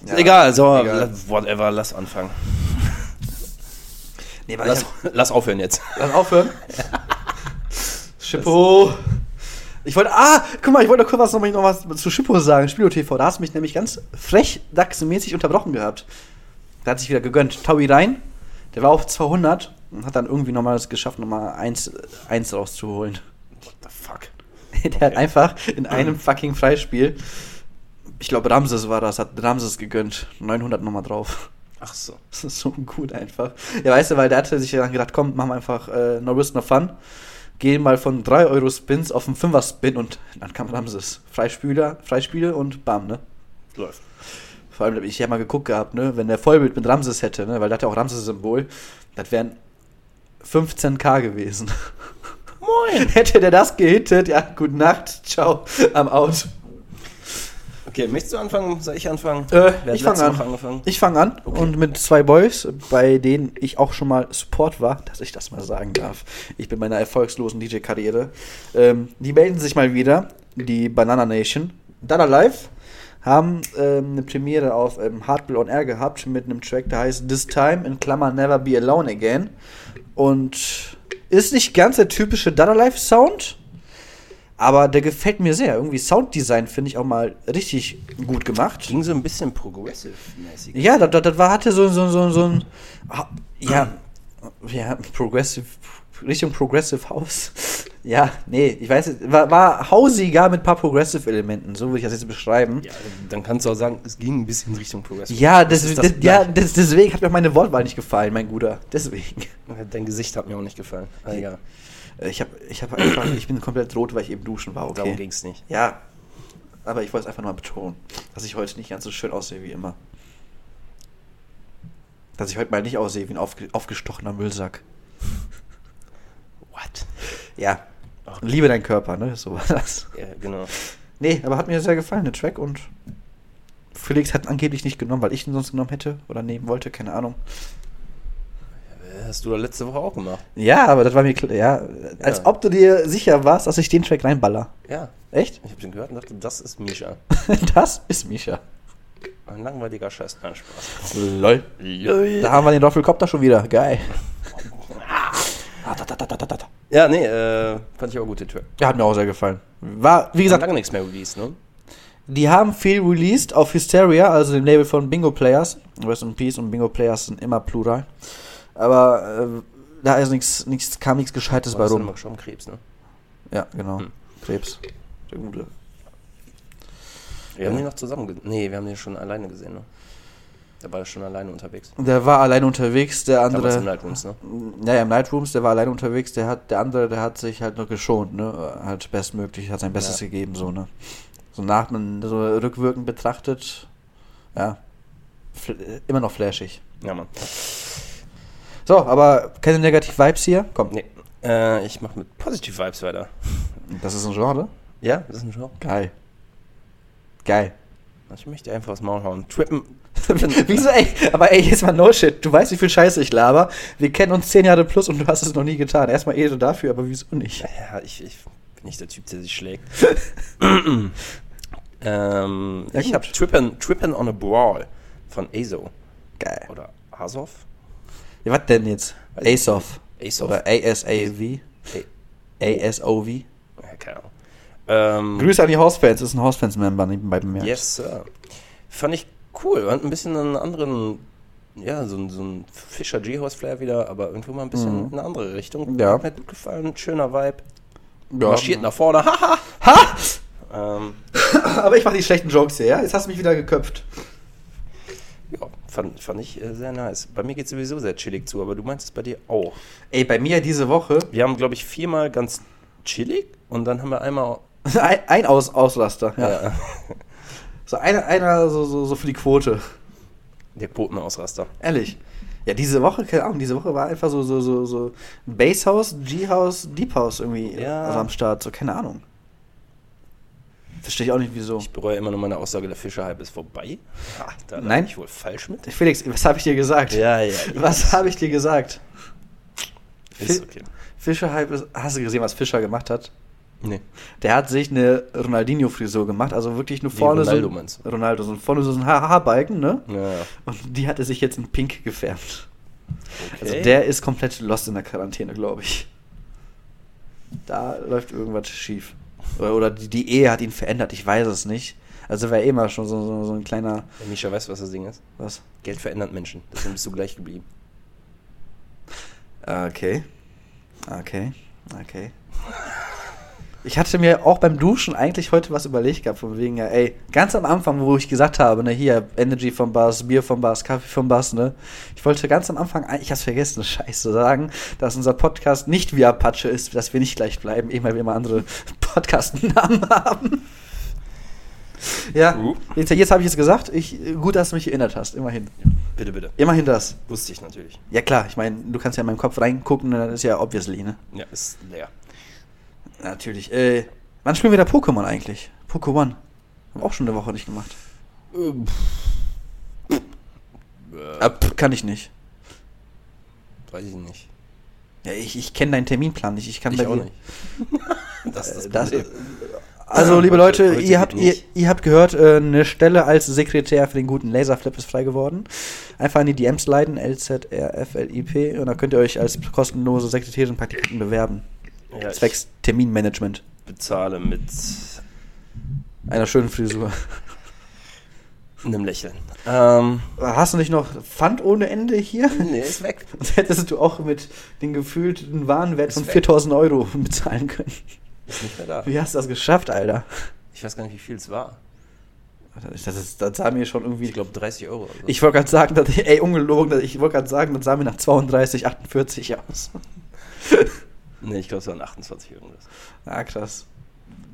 Ja, egal, so, egal. whatever, lass anfangen. Nee, Lass, ich lass aufhören jetzt. hab, lass aufhören. Schippo. Ich wollte, ah, guck mal, ich wollte kurz was noch, noch was zu Schippo sagen, Spilo TV. Da hast du mich nämlich ganz frech, dachsmäßig unterbrochen gehabt. Da hat sich wieder gegönnt. Taui rein, der war auf 200 und hat dann irgendwie nochmal es geschafft, nochmal 1, 1 rauszuholen. What the fuck? Der hat einfach in einem fucking Freispiel, ich glaube Ramses war das, hat Ramses gegönnt. 900 nochmal drauf. Ach so. Das ist so gut einfach. Ja, weißt du, weil der hatte sich dann gedacht, komm, machen wir einfach äh, No Risk No Fun. Gehen mal von 3 Euro Spins auf einen 5er Spin und dann kam Ramses. Freispieler, Freispiele und bam, ne? Läuft. Vor allem, ich habe mal geguckt gehabt, ne? Wenn der Vollbild mit Ramses hätte, ne? Weil der hat ja auch Ramses-Symbol, das wären 15k gewesen. Moin! hätte der das gehittet, ja, gute Nacht, ciao, am Out. Okay, möchtest du anfangen? Soll ich anfangen? Äh, ich fange an. Ich fange an Okay. und mit zwei Boys, bei denen ich auch schon mal Support war, dass ich das mal sagen darf. Ich bin meiner erfolgslosen DJ-Karriere. Ähm, die melden sich mal wieder, die Banana Nation. Dada Live haben ähm, eine Premiere auf ähm, Hardbill on Air gehabt mit einem Track, der heißt This Time in Klammer Never Be Alone Again. Und ist nicht ganz der typische Dada Live Sound, Aber der gefällt mir sehr. Irgendwie Sounddesign finde ich auch mal richtig gut gemacht. Ging so ein bisschen progressive-mäßig. Ja, das, das, das war, hatte so, so, so, so ein. Ja, ja, Progressive. Richtung Progressive House. Ja, nee, ich weiß nicht, war, war hausiger mit ein paar Progressive-Elementen, so würde ich das jetzt beschreiben. Ja, dann kannst du auch sagen, es ging ein bisschen Richtung progressive. Ja, das, das, das ja das, deswegen hat mir auch meine Wortwahl nicht gefallen, mein Guter. Deswegen. Dein Gesicht hat mir auch nicht gefallen. Ah, egal. Äh, Ich habe ich hab einfach, ich bin komplett rot, weil ich eben duschen war, okay. Darum ging es nicht. Ja, aber ich wollte es einfach nur mal betonen, dass ich heute nicht ganz so schön aussehe wie immer. Dass ich heute mal nicht aussehe wie ein aufge aufgestochener Müllsack. What? Ja, liebe deinen Körper, ne? So war das. Ja, genau. Nee, aber hat mir sehr gefallen, der Track und Felix hat ihn angeblich nicht genommen, weil ich ihn sonst genommen hätte oder nehmen wollte, keine Ahnung. Hast du da letzte Woche auch gemacht? Ja, aber das war mir klar, ja, als Ja. ob du dir sicher warst, dass ich den Track reinballer. Ja. Echt? Ich habe den gehört und dachte, das ist Misha. das ist Misha. Ein langweiliger Scheiß. Nein, Spaß. Lol. Ja, Da haben wir den Roffelkopter schon wieder. Geil. Ja nee, äh, fand ich auch gut, den Track. Der hat mir auch sehr gefallen. War, wie gesagt, lange nichts mehr released, ne? die haben viel released auf Hysteria, also dem Label von Bingo Players. Rest in Peace und Bingo Players sind immer plural. Aber äh, da ist nichts, nichts, kam nichts Gescheites bei rum. immer gestorben? Krebs, ne? Ja, genau. Hm. Krebs. Der gute. Wir haben den noch zusammen gesehen. Nee, wir haben den schon alleine gesehen, ne? Der war schon alleine unterwegs. Der war allein unterwegs, der Damals andere. im Nightrooms, ne? Naja, im Nightrooms, der war allein unterwegs, der hat, der andere, der hat sich halt noch geschont, ne? Halt bestmöglich, hat sein Bestes Ja. gegeben, so, ne? So nach, so rückwirkend betrachtet, ja, immer noch flashig. Ja, Mann. So, aber keine Negativ-Vibes hier? Komm, Nee. Äh, ich mach mit Positive Vibes weiter. das ist ein Genre? Ja, das ist ein Genre. Geil. Geil. Ich möchte einfach aufs Maul hauen. Trippen. Wieso, ey? Aber ey, jetzt mal no shit. Du weißt, wie viel Scheiße ich laber. Wir kennen uns zehn Jahre plus und du hast es noch nie getan. Erstmal Ehre dafür, aber wieso nicht? Ja, ich, ich bin nicht der Typ, der sich schlägt. ähm, Ja, ich habe Trippin', Trippin' on a Brawl von Azo. Geil. Oder Azov? Ja, was denn jetzt? Asof. Azov. Oder ASAV? ASOV? ja, keine Ahnung. Ähm, Grüße an die Housefans, ist ein Housefans-Member nebenbei bemerkt. Yes, Sir. Fand ich cool. Hat ein bisschen einen anderen, ja, so, ein- so ein Fischer G-House-Flair wieder, aber irgendwo mal ein bisschen Mhm. in eine andere Richtung. Ja. Hat mir gut gefallen. Schöner Vibe. Ja. Marschiert nach vorne. Haha. Ha! ähm, Aber ich mach die schlechten Jokes hier, ja? Jetzt hast du mich wieder geköpft. Fand, fand ich äh, sehr nice. Bei mir geht es sowieso sehr chillig zu, aber du meinst es bei dir auch. Ey, bei mir diese Woche Wir haben, glaube ich, viermal ganz chillig und dann haben wir einmal. ein, ein Aus Ausraster. Ja. Ja. So einer, einer so, so, so für die Quote. der Quotenausraster. Ehrlich. Ja, diese Woche, keine Ahnung, diese Woche war einfach so, so, so, so Basshouse, G-House, Deep House irgendwie Ja. also am Start. So, keine Ahnung. Verstehe ich auch nicht, wieso. Ich bereue immer nur meine Aussage, der Fischerhype ist vorbei. Ah, da Nein. ich wohl falsch mit. Felix, was habe ich dir gesagt? Ja, ja. Was habe ich dir gesagt? Ist okay. Fischer-Hype ist. Hast du gesehen, was Fischer gemacht hat? Nee. Der hat sich eine Ronaldinho-Frisur gemacht, also wirklich nur vorne Ronaldo so. meinst du? Ronaldo, so vorne so ein Haar- Haarbalken, ne? Ja, ja. Und die hat er sich jetzt in Pink gefärbt. Also Okay. der ist komplett lost in der Quarantäne, glaube ich. Da läuft irgendwas schief. Oder, oder die, die Ehe hat ihn verändert, ich weiß es nicht. Also war eh mal schon so, so, so ein kleiner. Der Misha weiß, was das Ding ist. Was? Geld verändert Menschen. Deswegen bist du gleich geblieben. Okay. Okay. Okay. Ich hatte mir auch beim Duschen eigentlich heute was überlegt gehabt, von wegen, ja, ey, ganz am Anfang, wo ich gesagt habe, ne, hier, Energy vom Bass, Bier vom Bass, Kaffee vom Bass, ne, ich wollte ganz am Anfang, ich hab's vergessen, scheiße, sagen, dass unser Podcast nicht wie Apache ist, dass wir nicht gleich bleiben, eben weil wir immer andere Podcast-Namen haben. Ja, Uh. jetzt, jetzt habe ich es gesagt, ich, gut, dass du mich erinnert hast, immerhin. Bitte, bitte. Immerhin das. Wusste ich natürlich. Ja klar, ich meine, du kannst ja in meinen Kopf reingucken, ne, das ist ja obviously, ne? Ja, ist leer. Natürlich. Äh, wann spielen wir da Pokémon eigentlich? Pokémon. Haben wir auch schon eine Woche nicht gemacht. Ähm, Ah, pff, kann ich nicht. Weiß ich nicht. Ja, ich ich kenne deinen Terminplan nicht. Ich kann ich bei auch dir- nicht. das ist das Äh, das, Problem. also, liebe Heute- Leute, ihr habt, ihr, ihr habt gehört, äh, eine Stelle als Sekretär für den guten Laserflip ist frei geworden. Einfach in die DMs leiten, LZRFLIP, und dann könnt ihr euch als kostenlose Sekretärin Praktikanten bewerben. Ja, Zwecks Terminmanagement. bezahle mit Einer schönen Frisur. einem Lächeln. Ähm, Hast du nicht noch Pfand ohne Ende hier? nee, ist weg. Das hättest du auch mit den gefühlten Warenwert von weg. 4000 Euro bezahlen können. Ist nicht mehr da. Wie hast du das geschafft, Alter? Ich weiß gar nicht, wie viel es war. Das, ist, das sah mir schon irgendwie. Ich glaube 30 Euro. Oder so. Ich wollte gerade sagen, dass, ey, ungelogen, ich wollte gerade sagen, das sah mir nach 32, 48 aus. nee, ich glaube, es waren 28 irgendwas. Ah, krass.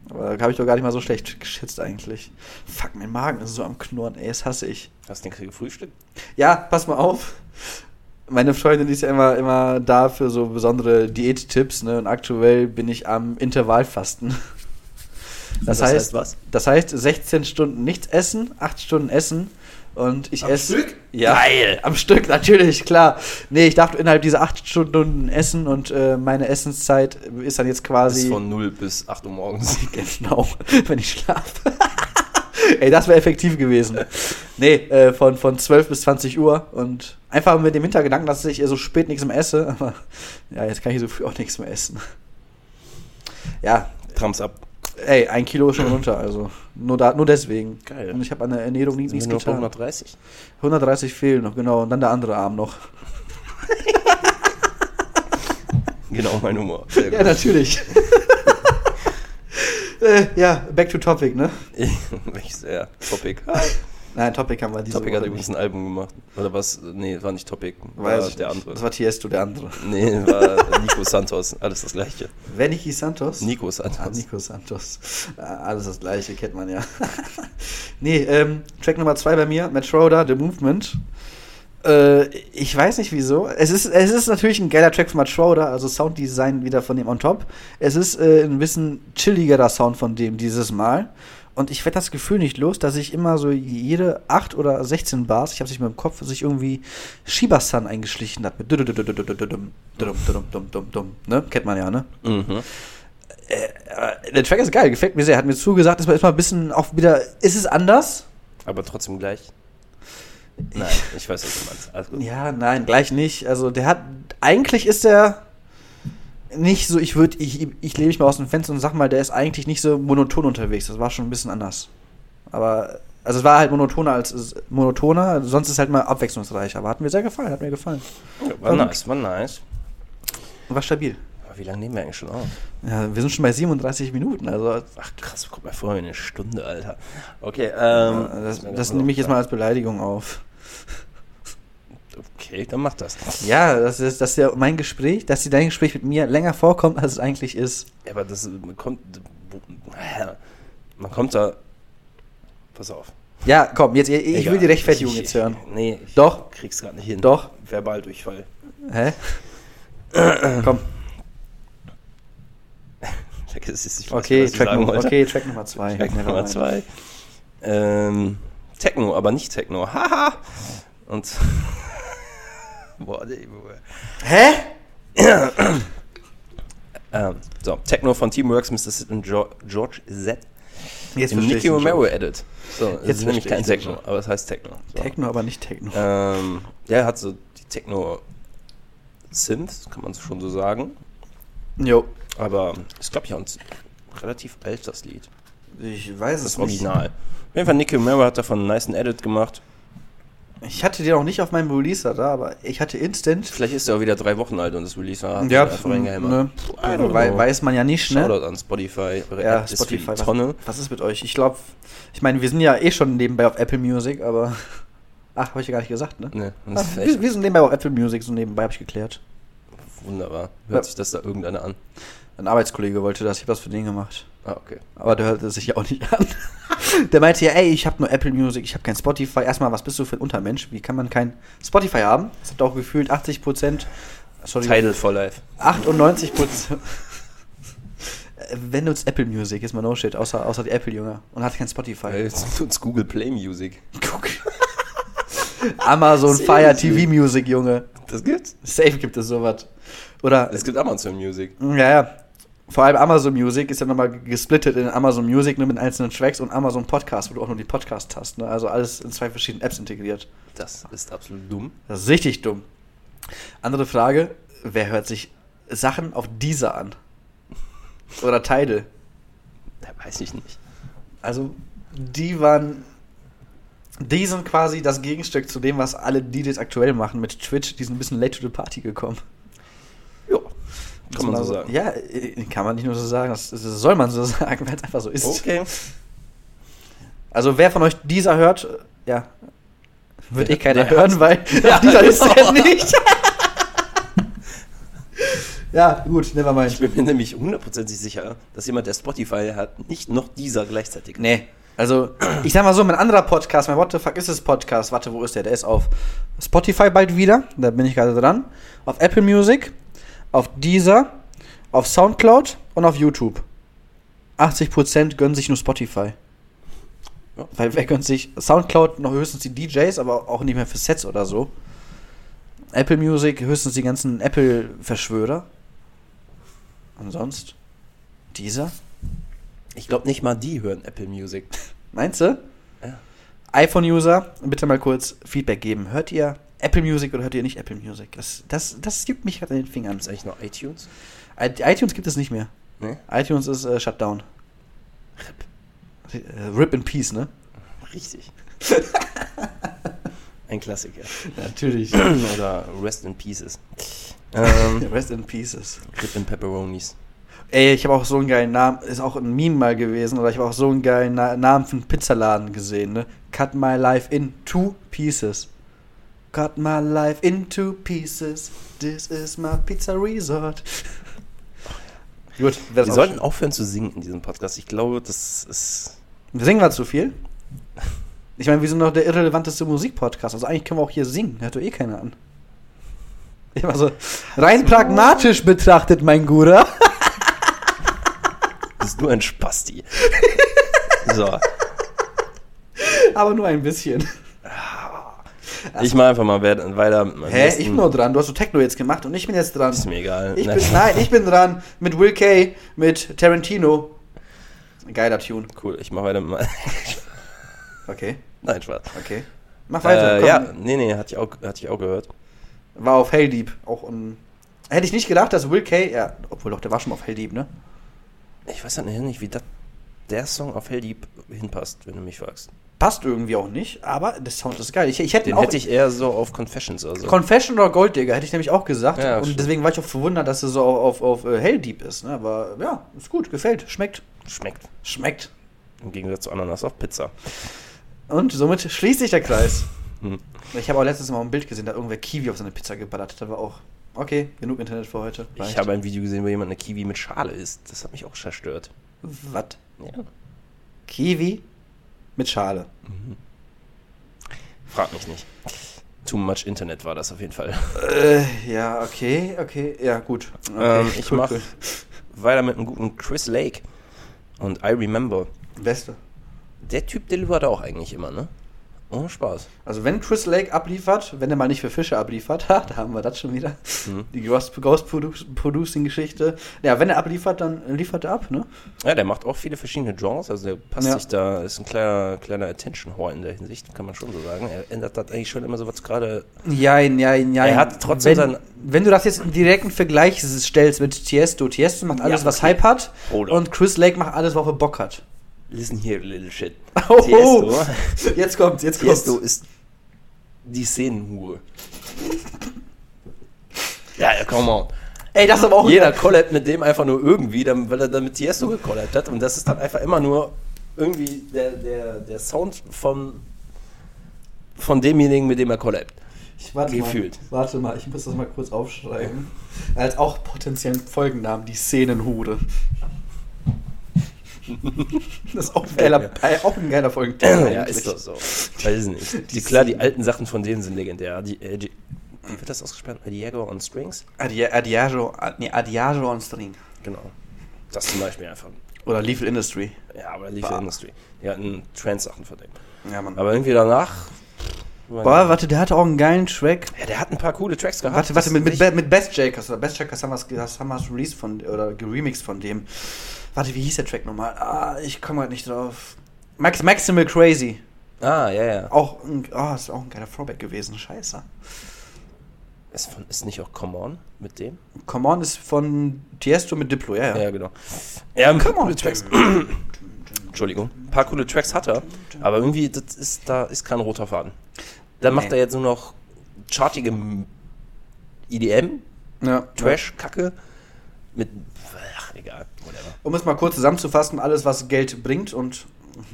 Aber da habe ich doch gar nicht mal so schlecht geschätzt eigentlich. Fuck, mein Magen ist so am Knurren, ey, das hasse ich. Hast du den gefrühstückt? Ja, pass mal auf. Meine Freundin die ist ja immer, immer da für so besondere Diättipps, ne? Und aktuell bin ich am Intervallfasten. Das, Das heißt, heißt was? Das heißt 16 Stunden nichts essen, 8 Stunden essen und ich Am esse. Stück? Ja, Geil. Am Stück, natürlich, klar. Nee, ich darf innerhalb dieser 8 Stunden essen und äh, meine Essenszeit ist dann jetzt quasi. ist von 0 bis 8 Uhr morgens. Genau, wenn ich schlafe. Ey, das wäre effektiv gewesen. Nee, äh, von, von 12 bis 20 Uhr und einfach mit dem Hintergedanken, dass ich so spät nichts mehr esse. Aber ja, jetzt kann ich so früh auch nichts mehr essen. Ja, Trams ab. Ey, ein Kilo ist schon runter, also nur, da, nur deswegen. Geil. Und ich habe an der Ernährung nie- nichts getan. 130? 130 fehlen noch, genau. Und dann der andere Arm noch. Genau, mein Humor. Ja, natürlich. äh, ja, back to topic, ne? Welches, ja, Topic. Nein, Topic haben wir diese Topic Woche hat übrigens ein Album gemacht. Oder was? Nee, war nicht Topic. War Weiß der andere. Das war Tiesto, der andere. Nee, war Nico Santos. Alles das gleiche. Wer Niki Santos? Nico Santos. Ah, Nico Santos. Ah, Alles das gleiche, kennt man ja. nee, ähm, Track Nummer 2 bei mir, Matt Schroeder, The Movement. Äh, ich weiß nicht wieso. Es ist, es ist natürlich ein geiler Track von Matt Schroeder, also Sounddesign wieder von dem on top. Es ist äh, ein bisschen chilligerer Sound von dem dieses Mal. Und ich werde das Gefühl nicht los, dass ich immer so jede 8 oder 16 Bars, ich habe es nicht mehr im Kopf, sich irgendwie Shibasan eingeschlichen hat. Mit ne? Kennt man ja, ne? Mhm. Äh, äh, der Track ist geil, gefällt mir sehr. Hat mir zugesagt, ist mal, ist mal ein bisschen auch wieder. Ist es anders? Aber trotzdem gleich. Nein, ich weiß, was du meinst. Ja, nein, gleich nicht. Also der hat. Eigentlich ist der nicht so, ich würde, ich, ich lehne mich mal aus dem Fenster und sag mal, der ist eigentlich nicht so monoton unterwegs. Das war schon ein bisschen anders. Aber, also es war halt monotoner als monotoner, sonst ist es halt mal abwechslungsreich. Aber hat mir sehr gefallen, hat mir gefallen. Ja, war nice, war nice. War stabil. Aber wie lange nehmen wir eigentlich schon auf? Ja, wir sind schon bei 37 Minuten, also Ach krass, kommt mir vor eine Stunde, Alter. Okay, ähm. das, das nehme ich jetzt mal als Beleidigung auf. Okay, dann mach das. Ja, das ist, dass ja mein Gespräch, dass dein Gespräch mit mir länger vorkommt, als es eigentlich ist. Ja, aber das man kommt. Man kommt da. Pass auf. Ja, komm, jetzt, ich Egal. will die Rechtfertigung Ich- jetzt hören. Nee, ich Doch. krieg's gerade nicht hin. Doch. Verbaldurchfall. Hä? komm, Vergiss es, ich weiß okay, nicht, was Track, sagen Nummer, wollte. okay, Track Nummer 2. Track Nummer zwei. Ähm, Techno, aber nicht Techno. Haha. Und. Boah, nee, Junge. Hä? ähm, so, Techno von Teamworks, Mr. Sid und George Z. Jetzt Im Nicky Romero. Edit. So, Jetzt ist nämlich kein Techno, aber es heißt Techno. So. Techno, aber nicht Techno. Ähm, ja, er hat so die Techno Synths, kann man schon so sagen. Jo. Aber ist, glaube ich, auch ein relativ alt, das Lied. Ich weiß Das es nicht. Original. Auf jeden Fall, Nicky Romero hat davon einen nice Edit gemacht. Ich hatte den auch nicht auf meinem Releaser da, aber ich hatte Instant. Vielleicht ist er auch wieder drei Wochen alt und das Release war Ja, einfach ne, wei know. weiß man ja nicht, ne? Shoutout an Spotify. Ja, App ist Spotify. die Tonne. Was, was ist mit euch? Ich glaube, ich meine, wir sind ja eh schon nebenbei auf Apple Music, aber. Ach, habe ich ja gar nicht gesagt, ne? Ne, und Ach, wir, wir sind nebenbei auf Apple Music, so nebenbei habe ich geklärt. wunderbar. Hört Ja. sich das da irgendeiner an? Ein Arbeitskollege wollte das, ich habe das für den gemacht. Ah, okay. Aber der hörte sich ja auch nicht an. Der meinte ja, ey, ich habe nur Apple Music, ich habe kein Spotify. Erstmal, was bist du für ein Untermensch? Wie kann man kein Spotify haben? Das hat auch gefühlt 80 Prozent. Sorry, Tidal for Life. 98 Prozent. Wenn nutzt Apple Music, ist mal no shit, außer, außer die Apple-Jünger. Und hat kein Spotify. Weil jetzt nutzt Google Play Music. Guck. Amazon Fire TV Music, Junge. Das gibt's. Safe gibt es sowas. Oder, Es gibt Amazon Music. ja, ja. Vor allem Amazon Music ist ja nochmal gesplittet in Amazon Music nur mit einzelnen Tracks und Amazon Podcast, wo du auch nur die Podcast hast. Ne? Also alles in zwei verschiedenen Apps integriert. Das ist absolut dumm. Das ist richtig dumm. Andere Frage: Wer hört sich Sachen auf dieser an? Oder Tidal? Ja, weiß ich nicht. Also, die waren. Die sind quasi das Gegenstück zu dem, was alle DJs aktuell machen mit Twitch. Die sind ein bisschen late to the party gekommen. Kann man so sagen. Ja, äh, kann man nicht nur so sagen. Das, soll man so sagen, weil es einfach so ist. Okay. Also, wer von euch dieser hört, äh, ja. Wird eh keiner hören, weil Ja, dieser ist er nicht. ja, gut, never Ich mind. bin mir nämlich hundertprozentig sicher, dass jemand, der Spotify hat, nicht noch dieser gleichzeitig. Nee. Also, ich sag mal so, mein anderer Podcast, mein What the fuck ist es Podcast, warte, wo ist der? Der ist auf Spotify bald wieder, da bin ich gerade dran. Auf Apple Music, auf Deezer, auf Soundcloud und auf YouTube. 80% gönnen sich nur Spotify. Ja. Weil wer gönnt sich Soundcloud noch höchstens die DJs, aber auch nicht mehr für Sets oder so. Apple Music höchstens die ganzen Apple-Verschwörer. Und sonst? Deezer? Ich glaube nicht mal die hören Apple Music. Meinst du? Ja. iPhone-User, bitte mal kurz Feedback geben. Hört ihr Apple Music oder hört ihr nicht Apple Music? Das, das, das juckt mich gerade in den Fingern. Ist eigentlich noch iTunes? I- iTunes gibt es nicht mehr. Ne? iTunes ist äh, Shutdown. Äh, Rip in Peace, ne? Richtig. Ein Klassiker. Natürlich. Oder Rest in Pieces. Ähm, Rest in Pieces. Rip in Pepperonis. Ey, ich habe auch so einen geilen Namen, ist auch ein Meme mal gewesen, oder ich habe auch so einen geilen Na Namen für einen Pizzaladen gesehen, ne? Cut my life in two pieces. Cut my life in two pieces. This is my pizza resort. Gut, Wir sollten aufhören zu singen in diesem Podcast. Ich glaube, das ist. Singen wir zu viel? Ich meine, wir sind doch der irrelevanteste Musikpodcast. Also eigentlich können wir auch hier singen. Hört doch eh keiner an. Ich also rein pragmatisch betrachtet, mein Guter. bist du ein Spasti. so. Aber nur ein bisschen. Ich mache einfach mal weiter mit meinem Hä? nächsten- Ich bin nur dran. Du hast so Techno jetzt gemacht und ich bin jetzt dran. Ist mir egal. Ich Nein. bin, nein, ich bin dran mit Will Kay, mit Tarantino. Geiler Tune. Cool, ich mache weiter mit meinem. Okay, Nein, Spaß. okay. Mach weiter. Äh, komm. ja, nee, nee, hatte ich auch, hatte ich auch gehört. War auf Hell Deep. Auch ein, Hätte ich nicht gedacht, dass Will Kay, ja, obwohl doch, der war schon auf Hell Deep, ne? Ich weiß halt nicht, wie dat, der Song auf Helldeep hinpasst, wenn du mich fragst. Passt irgendwie auch nicht, aber der Sound ist geil. Ich, ich hätte Den auch hätte ich eher so auf Confessions oder so. Confession oder Golddigger hätte ich nämlich auch gesagt. Ja, und stimmt. deswegen war ich auch verwundert, dass er so auf, auf, auf äh, Hell Deep ist. Ne? Aber ja, ist gut, gefällt, schmeckt. Schmeckt. Schmeckt. Im Gegensatz zu Ananas auf Pizza. Und somit schließt sich der Kreis. Hm. Ich habe auch letztens mal ein Bild gesehen, da hat irgendwer Kiwi auf seine Pizza geballert. Da war auch, okay, genug Internet für heute. Ich habe ein Video gesehen, wo jemand eine Kiwi mit Schale isst. Das hat mich auch zerstört. Was? Ja. Kiwi mit Schale. Frag mich nicht. Too much Internet war das auf jeden Fall. Äh, ja, okay, okay, ja, gut. Okay, ähm, ich cool, mache cool. weiter mit einem guten Chris Lake. Und I Remember. Beste. Der Typ delivert auch eigentlich immer, ne? Oh, Spaß. Also wenn Chris Lake abliefert, wenn er mal nicht für Fische abliefert, ha, da haben wir das schon wieder. Mhm. Die Ghost, Ghost Produ Producing Geschichte. Ja, wenn er abliefert, dann liefert er ab, ne? Ja, der macht auch viele verschiedene Genres, also der passt Ja. sich da, ist ein kleiner, kleiner Attention-Whore in der Hinsicht, kann man schon so sagen. Er ändert das eigentlich schon immer so was gerade. Jein, jein, jein. Er hat trotzdem wenn, wenn du das jetzt im direkten Vergleich stellst mit Tiesto, Tiesto macht alles, Ja, was okay. Hype hat on. und Chris Lake macht alles, worauf er Bock hat. Listen here, little shit. Oh, Tiesto, jetzt kommt's, jetzt Tiesto kommt's. ist die Szenenhure. ja, come on. Ey, das ist aber auch Jeder collabt mit dem einfach nur irgendwie, weil er dann mit Tiesto gecollabt hat. Und das ist dann einfach immer nur irgendwie der, der, der Sound von, von demjenigen, mit dem er collabt. Ich warte Gefühlt. Mal, warte mal, ich muss das mal kurz aufschreiben. Als auch potenziellen Folgennamen, die Szenenhude. Das ist auch ein geiler, äh, auch ein geiler Folgentitel. ja, ist doch so. Weiß nicht. Die, klar, die alten Sachen von denen sind legendär. Die, äh, die, wie wird das ausgesprochen? Diego on Strings? Adi Adiago, nee, Adiago on String. Genau. Das zum Beispiel einfach. Oder Lethal Industry. Ja, aber Lethal Bah. Industry. Die hatten Trance-Sachen von dem. Ja, Mann. Aber irgendwie danach. Boah, warte, der hatte auch einen geilen Track. ja, der hat ein paar coole Tracks gehabt. Warte, warte, mit, mit, mit Best Jakers oder Best Jakers haben wir es released von oder geremixed von dem. Warte, wie hieß der Track nochmal? Ah, ich komme halt nicht drauf. Max Maximal Crazy. Ah, ja, ja. Auch ein, oh, ist auch ein geiler Throwback gewesen. Scheiße. Ist, von, ist nicht auch Come On mit dem? Come On ist von Tiesto mit Diplo, ja, ja. Ja, genau. Ja, Come on, Tracks. Entschuldigung. Ein paar coole Tracks hat er, aber irgendwie, das ist, da ist kein roter Faden. Dann macht Nee. er jetzt nur noch chartige EDM, Ja. Trash-Kacke mit, ach, egal, whatever. Um es mal kurz zusammenzufassen, alles, was Geld bringt und.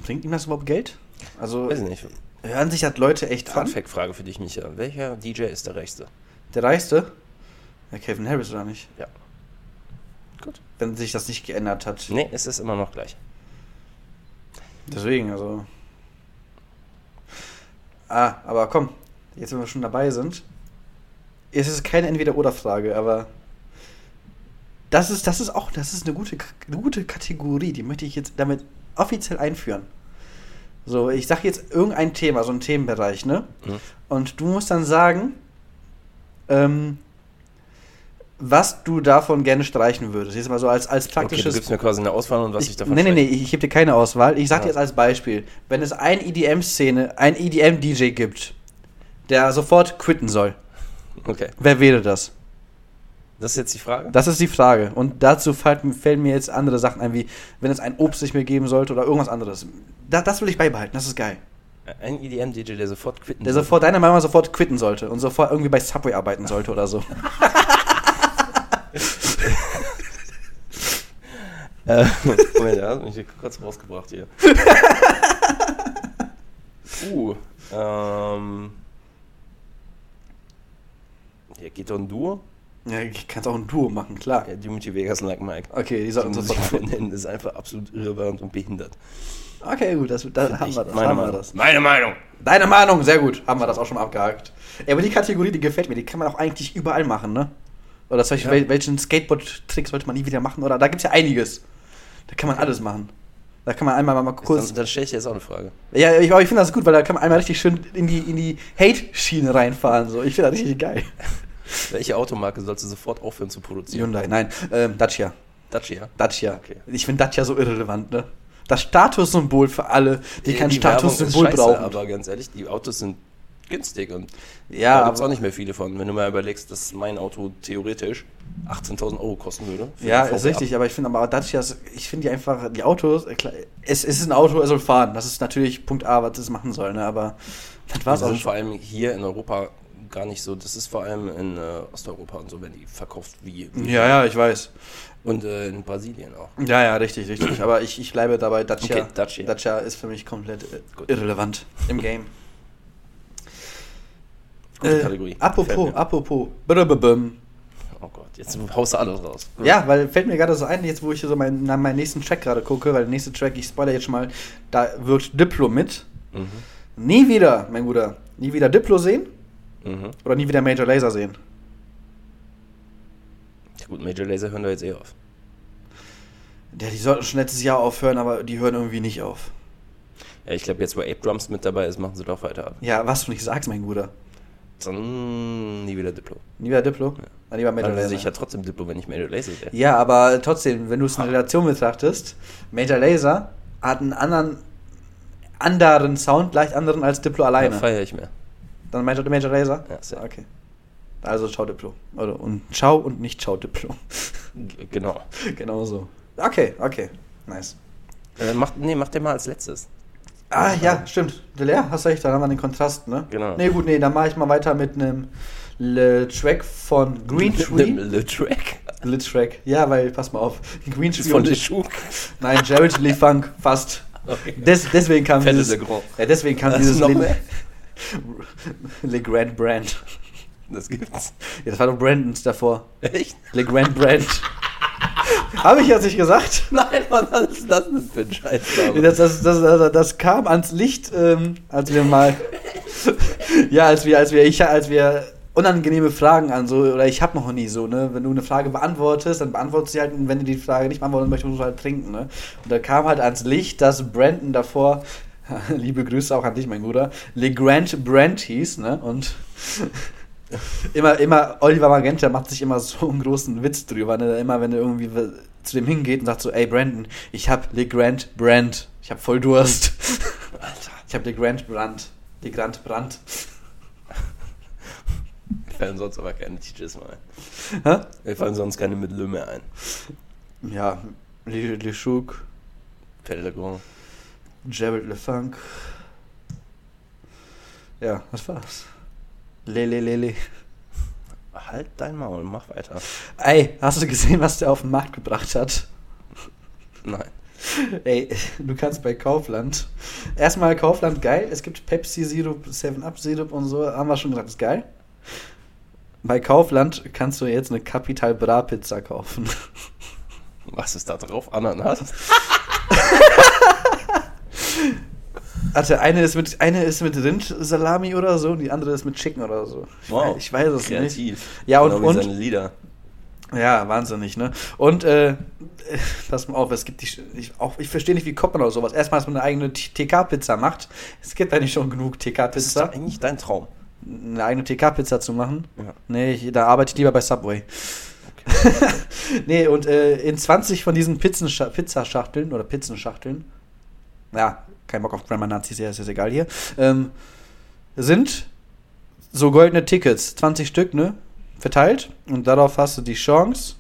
Bringt ihm das überhaupt Geld? Also, Weiß ich nicht. hören sich das Leute echt an? Fun-Fact-Frage für dich, Micha. Welcher DJ ist der reichste? Der Reichste? Ja, Kevin Harris oder nicht? Ja. Gut. Wenn sich das nicht geändert hat. Nee, es ist immer noch gleich. Deswegen, also. Ah, aber komm, jetzt wenn wir schon dabei sind. Es ist keine Entweder-Oder-Frage, aber. Das ist, das ist auch, das ist eine gute, eine gute Kategorie, die möchte ich jetzt damit offiziell einführen. So, ich sag jetzt irgendein Thema, so ein Themenbereich, ne? Mhm. Und du musst dann sagen, ähm, was du davon gerne streichen würdest. Jetzt mal so als, als Okay, praktisches du gibst mir quasi eine Auswahl und was ich, davon Nee, nee, nee, ich, ich gebe dir keine Auswahl. Ich sag Ja. dir jetzt als Beispiel, wenn es ein EDM-Szene, ein EDM-DJ gibt, der sofort quitten soll, Okay, wer wäre das? Das ist jetzt die Frage? Das ist die Frage. Und dazu fällt, fällen mir jetzt andere Sachen ein, wie wenn es ein Obst nicht mehr geben sollte oder irgendwas anderes. Da, das will ich beibehalten, das ist geil. Ein EDM-DJ, der sofort quitten Der sofort, deiner Meinung nach sofort quitten sollte und sofort irgendwie bei Subway arbeiten sollte oder so. Äh, Moment, der hat mich hier kurz rausgebracht hier. uh, ähm. Ja, geht doch ein Duo? Ja, ich kann auch ein Duo machen, klar. Ja, Dimitri Vegas und Like Mike. Okay, die sollten sofort. von denen ist einfach absolut irrelevant und behindert. Okay, gut, das, da haben wir das. Meine haben wir Meinung. das. Meine Meinung. Deine Meinung, sehr gut. Haben wir das auch schon mal abgehakt. Ja, aber die Kategorie, die gefällt mir. Die kann man auch eigentlich überall machen, ne? Oder zum Beispiel, Ja. wel- welchen Skateboard-Trick sollte man nie wieder machen? Oder da gibt's ja einiges. Da kann man alles machen. Da kann man einmal mal kurz. Dann, dann stelle ich dir jetzt auch eine Frage. Ja, ich, aber ich finde das gut, weil da kann man einmal richtig schön in die, in die Hate-Schiene reinfahren. So. Ich finde das richtig geil. Welche Automarke sollst du sofort aufhören zu produzieren? Hyundai, nein, ähm, Dacia. Dacia. Dacia. Okay. Ich finde Dacia so irrelevant, ne? Das Statussymbol für alle, die kein Die Statussymbol scheiße, brauchen. Aber ganz ehrlich, die Autos sind günstig und Ja, da gibt es auch nicht mehr viele von. Wenn du mal überlegst, dass mein Auto theoretisch 18.000 Euro kosten würde. Ja, ist richtig, aber ich finde aber Dacias, ich finde die einfach, die Autos, äh, es, es ist ein Auto, er soll fahren. Das ist natürlich Punkt A, was es machen soll, ne? Aber das war's auch vor allem hier in Europa gar nicht so. Das ist vor allem in äh, Osteuropa und so, wenn die verkauft wie. wie Ja, ja, ich weiß. Und äh, in Brasilien auch. Ja, ja, richtig, richtig. Aber ich, ich bleibe dabei, Dacia, Okay, Dacia. Dacia ist für mich komplett äh, Gut. irrelevant im Game. Gute Äh, Kategorie. Apropos, apropos. Brrrbim. Oh Gott, jetzt haust du alles raus. Ja, weil fällt mir gerade so ein, jetzt wo ich so meinen, meinen nächsten Track gerade gucke, weil der nächste Track, ich spoiler jetzt schon mal, da wirkt Diplo mit. Mhm. Nie wieder, mein Bruder, nie wieder Diplo sehen Mhm. oder nie wieder Major Laser sehen. Ja, gut, Major Laser hören da jetzt eh auf. Ja, die sollten schon letztes Jahr aufhören, aber die hören irgendwie nicht auf. Ja, ich glaube, jetzt, wo Ape Drums mit dabei ist, machen sie doch weiter ab. Ja, was du nicht sagst, mein Bruder. Dann nie wieder Diplo. Nie wieder Diplo? Dann lieber Major Dann Laser. sehe ich ja trotzdem Diplo, wenn ich Major Laser sehe. Ja, aber trotzdem, wenn du es in Relation betrachtest, Major Laser hat einen anderen, anderen Sound, leicht anderen als Diplo alleine. feiere ich mehr. Dann Major, Major Laser? Ja, sehr. Okay. Also ciao Diplo. Oder, und ciao und nicht ciao Diplo. Genau. genau so. Okay, okay. Nice. Äh, mach, nee, mach den mal als letztes. Ah, ja, stimmt. Leer, hast recht, dann haben wir den Kontrast, ne? Genau. Nee, gut, nee, dann mache ich mal weiter mit einem Le Track von Green Tree. Le Track. Le Track. Ja, weil, pass mal auf. Green Tree Von Le Chouk. Nein, Jared Lee Funk, fast. Okay. Des, deswegen kam Fette dieses, Le ja, deswegen kam dieses noch Le, Grand Brand. Das gibt's. Ja, das war doch Brandons davor. Echt? Le Grand Brand. Habe ich jetzt nicht gesagt? Nein, was ist das denn für ein Scheiß? Das, das, das, das kam ans Licht, ähm, als wir mal, ja, als wir, als wir, ich, als wir unangenehme Fragen an so, oder ich habe noch nie so, ne, wenn du eine Frage beantwortest, dann beantwortest du sie halt, und wenn du die Frage nicht beantworten möchtest, musst du halt trinken, ne. Und da kam halt ans Licht, dass Brandon davor, liebe Grüße auch an dich, mein Bruder, Le Grand Brand hieß, ne, und immer, immer, Oliver Magenta macht sich immer so einen großen Witz drüber, ne? Immer wenn er irgendwie zu dem hingeht und sagt so, ey Brandon, ich hab Le Grand Brand, ich hab voll Durst. Alter. Ich hab Le Grand Brand, Le Grand Brand. Mir fallen sonst aber keine Teachers mehr ein. Hä? Mir fallen sonst keine mit Lü mehr ein. Ja, Le, Le Chouk. Fette Le Grand. Jared LeFunk. Ja, was war's? Lele, lele. Halt dein Maul, mach weiter. Ey, hast du gesehen, was der auf den Markt gebracht hat? Nein. Ey, du kannst bei Kaufland. Erstmal Kaufland geil. Es gibt Pepsi Sirup, 7-Up Sirup und so. Haben wir schon gesagt, ist geil. Bei Kaufland kannst du jetzt eine Capital Bra Pizza kaufen. Was ist da drauf? Ananas? Warte, eine ist mit eine ist mit Rindsalami oder so und die andere ist mit Chicken oder so. Ich, Wow. weiß, ich weiß es nicht. Kreativ. Ja, und- genau und- seine Lieder. Ja, wahnsinnig, ne? Und äh, pass mal auf, es gibt die ich, auch ich verstehe nicht, wie kommt man auf sowas. Erstmal, dass man eine eigene TK-Pizza macht. Es gibt eigentlich schon genug Das ist doch eigentlich dein Traum. Eine eigene TK-Pizza zu machen. Ja. Nee, ich, da arbeite ich lieber bei Subway. nee, und äh, in 20 von diesen Pizzenscha Pizzaschachteln oder Pizzenschachteln, ja, kein Bock auf Grammar Nazis, ja, ist jetzt egal hier, ähm, sind so goldene Tickets, 20 Stück, ne? Verteilt. Und darauf hast du die Chance,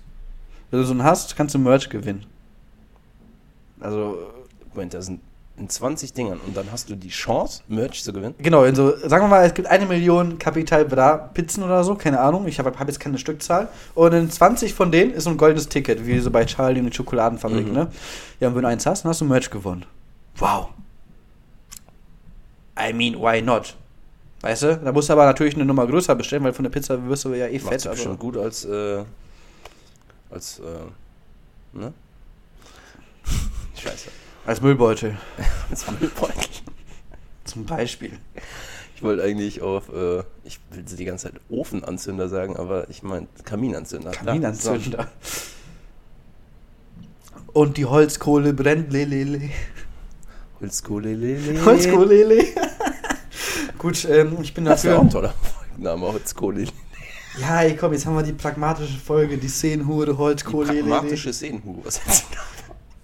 wenn du so einen hast, kannst du Merch gewinnen. Also, Moment, da sind in 20 Dingern und dann hast du die Chance, Merch zu gewinnen. Genau, in so, sagen wir mal, es gibt eine Million Capital Bra Pizzen oder so, keine Ahnung, ich habe hab jetzt keine Stückzahl. Und in 20 von denen ist so ein goldenes Ticket, wie so bei Charlie und die Schokoladenfabrik, Mhm. ne? Ja, und wenn du eins hast, dann hast du Merch gewonnen. Wow. I mean, why not? Weißt du? Da musst du aber natürlich eine Nummer größer bestellen, weil von der Pizza wirst du ja eh Macht fett. sich Also. bestimmt gut als, äh, als, äh, ne? Scheiße. Als Müllbeutel. Als Müllbeutel. Zum Beispiel. Ich wollte eigentlich auf, äh, ich will die ganze Zeit Ofenanzünder sagen, aber ich meine Kaminanzünder. Kaminanzünder. Und die Holzkohle brennt, lelele. So. Holzkohle, lele. Holzkohle. Gut, ähm, ich bin Das wäre auch dafür. ein toller Folgenname, Holzkohle. Ja, ey, komm, jetzt haben wir die pragmatische Folge, die Szenenhure, Holzkohle. Pragmatische Szenenhure. Was jetzt?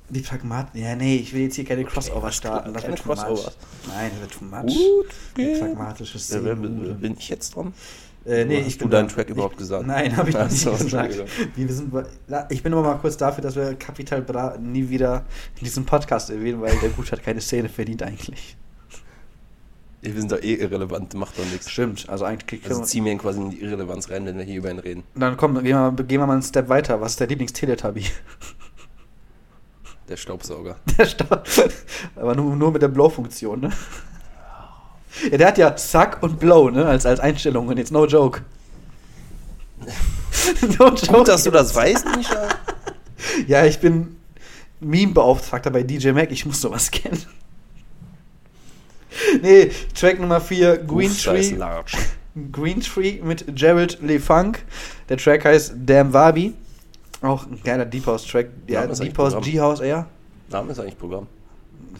Die Pragmat. Ja, nee, ich will jetzt hier keine Crossover starten. Das keine wird. Crossovers. Nein, das wird too much. Gut, Die okay. pragmatische Ja, wer, wer, bin ich jetzt dran? Äh, nee, hast ich du deinen. Track ich, überhaupt gesagt? Nein, habe ich noch nicht gesagt. Wir sind, ich bin aber mal kurz dafür, dass wir Capital Bra nie wieder in diesem Podcast erwähnen, weil der Gut hat keine Szene verdient eigentlich. Wir sind doch eh irrelevant, macht doch nichts. Stimmt, also eigentlich Also ziehen wir ihn quasi in die Irrelevanz rein, wenn wir hier über ihn reden. Dann komm, gehen wir, gehen wir mal einen Step weiter. Was ist der Lieblings-Teletubby? Der Staubsauger. Der Stab. Aber nur, nur mit der Blow-Funktion, ne? Ja, der hat ja Suck und Blow, ne? Als, als Einstellungen. Jetzt no joke. no joke. Gut, dass du das weißt, Misha. Ja, ich bin Meme-Beauftragter bei DJ Mac. Ich muss sowas kennen. Nee, Track Nummer 4, Green Uff, Tree. large. Green Tree mit Gerald LeFunk. Der Track heißt Damn Wabi. Auch ein geiler Deep House Track. Ja, Deep House. G-House eher. Name ist eigentlich Programm.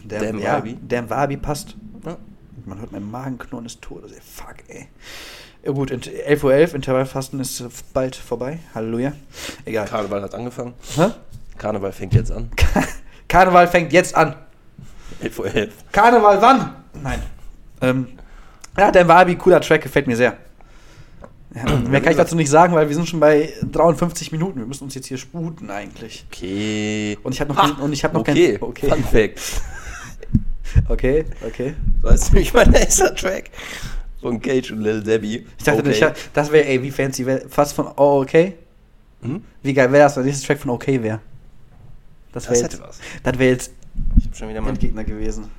Damn, Damn ja, Wabi. Damn Wabi passt. Man hört meinen Magen knurren des Todes. Ey, fuck, ey. Ja gut, int- 11.11 Uhr, Intervallfasten ist äh, bald vorbei. Halleluja. Egal. Karneval hat angefangen. Hä? Karneval fängt jetzt an. Karneval fängt jetzt an. 11.11 Uhr. Karneval wann? Nein. Ähm, ja, Damn Wabi, cooler Track, gefällt mir sehr. Ja, mehr kann ich dazu nicht sagen, weil wir sind schon bei 53 Minuten. Wir müssen uns jetzt hier sputen eigentlich. Okay. Und ich habe noch, kein, und ich hab noch okay. kein. Okay. Fun Fact. Okay, okay. Weißt du, wie mein nächster Track? Von Cage und Lil Debbie. Ich dachte, okay. ich, das wäre, ey, wie fancy wäre. Fast von Oh, okay. Hm? Wie geil wäre das, wenn der nächste Track von Okay wäre? Das wäre jetzt, was. das wär jetzt Ich hab schon wieder mein Endgegner gewesen.